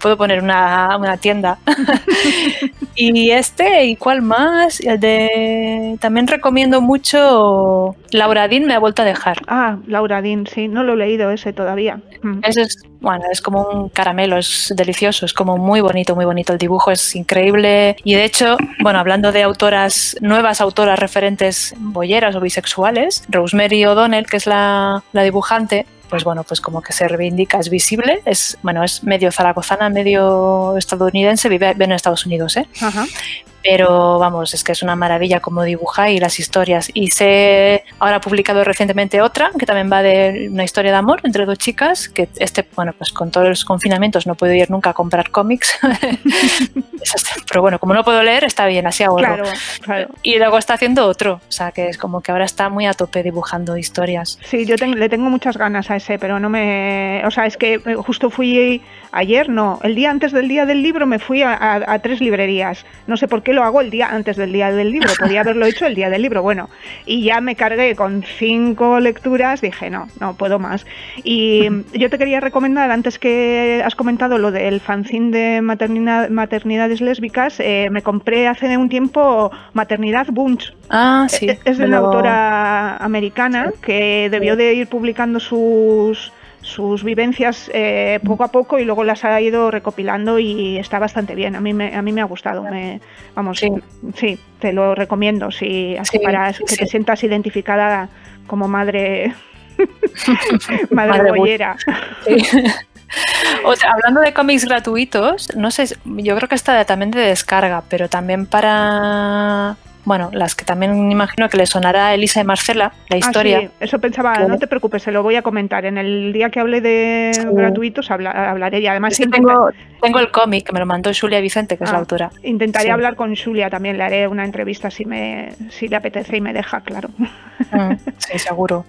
puedo poner una, una tienda. y este, ¿y cuál más? El de. También recomiendo mucho. Laura Dean me ha vuelto a dejar.
Ah, Laura Dean, sí, no lo he leído ese todavía.
Mm. Ese es, bueno, es como un caramelo, es delicioso, es como muy bonito, muy bonito. El dibujo es increíble. Y de hecho, bueno, hablando de autoras, nuevas autoras referentes bolleras o bisexuales, Rosemary O'Donnell, que es la, la dibujante, pues bueno, pues como que se reivindica, es visible, es bueno, es medio zaragozana, medio estadounidense, vive, en Estados Unidos, ¿eh? Ajá pero vamos, es que es una maravilla como dibuja y las historias. Y sé, ahora ha publicado recientemente otra que también va de una historia de amor entre dos chicas, que este, bueno, pues con todos los confinamientos no puedo ir nunca a comprar cómics, pero bueno, como no puedo leer, está bien, así hago.
Claro, claro.
Y luego está haciendo otro, o sea, que es como que ahora está muy a tope dibujando historias.
Sí, yo le tengo muchas ganas a ese, pero no me... O sea, es que eh, justo fui ayer, no, el día antes del día del libro me fui a tres librerías. No sé por qué lo hago el día antes del día del libro, podía haberlo hecho el día del libro, bueno, y ya me cargué con cinco lecturas, dije, no, no puedo más. Y yo te quería recomendar, antes que has comentado lo del fanzine de maternidad, maternidades lésbicas, eh, me compré hace un tiempo Maternidad Bunch.
Ah, sí.
Es de una autora americana que debió de ir publicando sus sus vivencias eh, poco a poco y luego las ha ido recopilando y está bastante bien. A mí me, a mí me ha gustado. Me, vamos, sí. te lo recomiendo. Si, así para que te sientas identificada como madre, madre, bollera.
O sea, hablando de cómics gratuitos, no sé, yo creo que está también de descarga, pero también para bueno, las que también imagino que le sonará a Elisa y Marcela, la historia.
Ah, sí, eso pensaba, no te preocupes, se lo voy a comentar. En el día que hable de gratuitos hablaré y además
tengo, tengo el cómic que me lo mandó Julia Vicente, que es la ah, autora.
Intentaré hablar con Julia también, le haré una entrevista si me si le apetece y me deja, claro.
Mm, sí, seguro.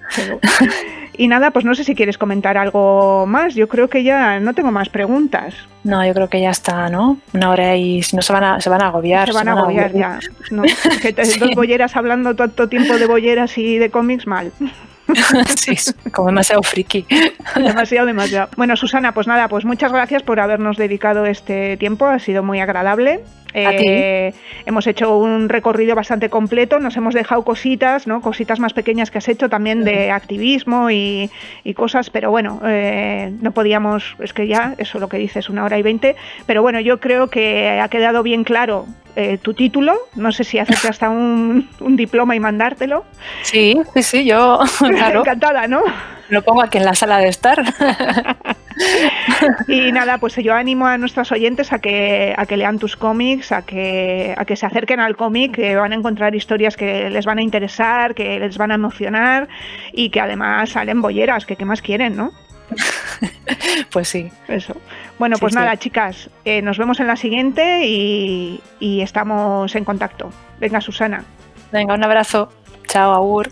y nada, pues no sé si quieres comentar algo más. Yo creo que ya no tengo más preguntas.
No, yo creo que ya está, ¿no? Una hora y no se van a, se van a agobiar.
Se van, a agobiar, ya. No, que dos bolleras hablando tanto tiempo de bolleras y de cómics mal.
sí, como demasiado friki.
Demasiado, demasiado. Bueno, Susana, pues nada, pues muchas gracias por habernos dedicado este tiempo, ha sido muy agradable. Eh, hemos hecho un recorrido bastante completo, nos hemos dejado cositas, ¿no? Cositas más pequeñas que has hecho también de activismo y, cosas, pero bueno, eh, no podíamos, es que ya, eso lo que dices, una hora y veinte, pero bueno, yo creo que ha quedado bien claro eh, tu título. No sé si hacerte hasta un, diploma y mandártelo.
Sí, sí, sí, yo.
Encantada, ¿no?
Lo pongo aquí en la sala de estar.
y nada, pues yo animo a nuestros oyentes a que, a que lean tus cómics, a que, a que se acerquen al cómic, que van a encontrar historias que les van a interesar, que les van a emocionar y que además salen bolleras, que qué más quieren, ¿no?
pues sí.
Eso. Bueno, pues nada, chicas, eh, nos vemos en la siguiente y, y estamos en contacto. Venga, Susana.
Venga, un abrazo. Chao, Agur.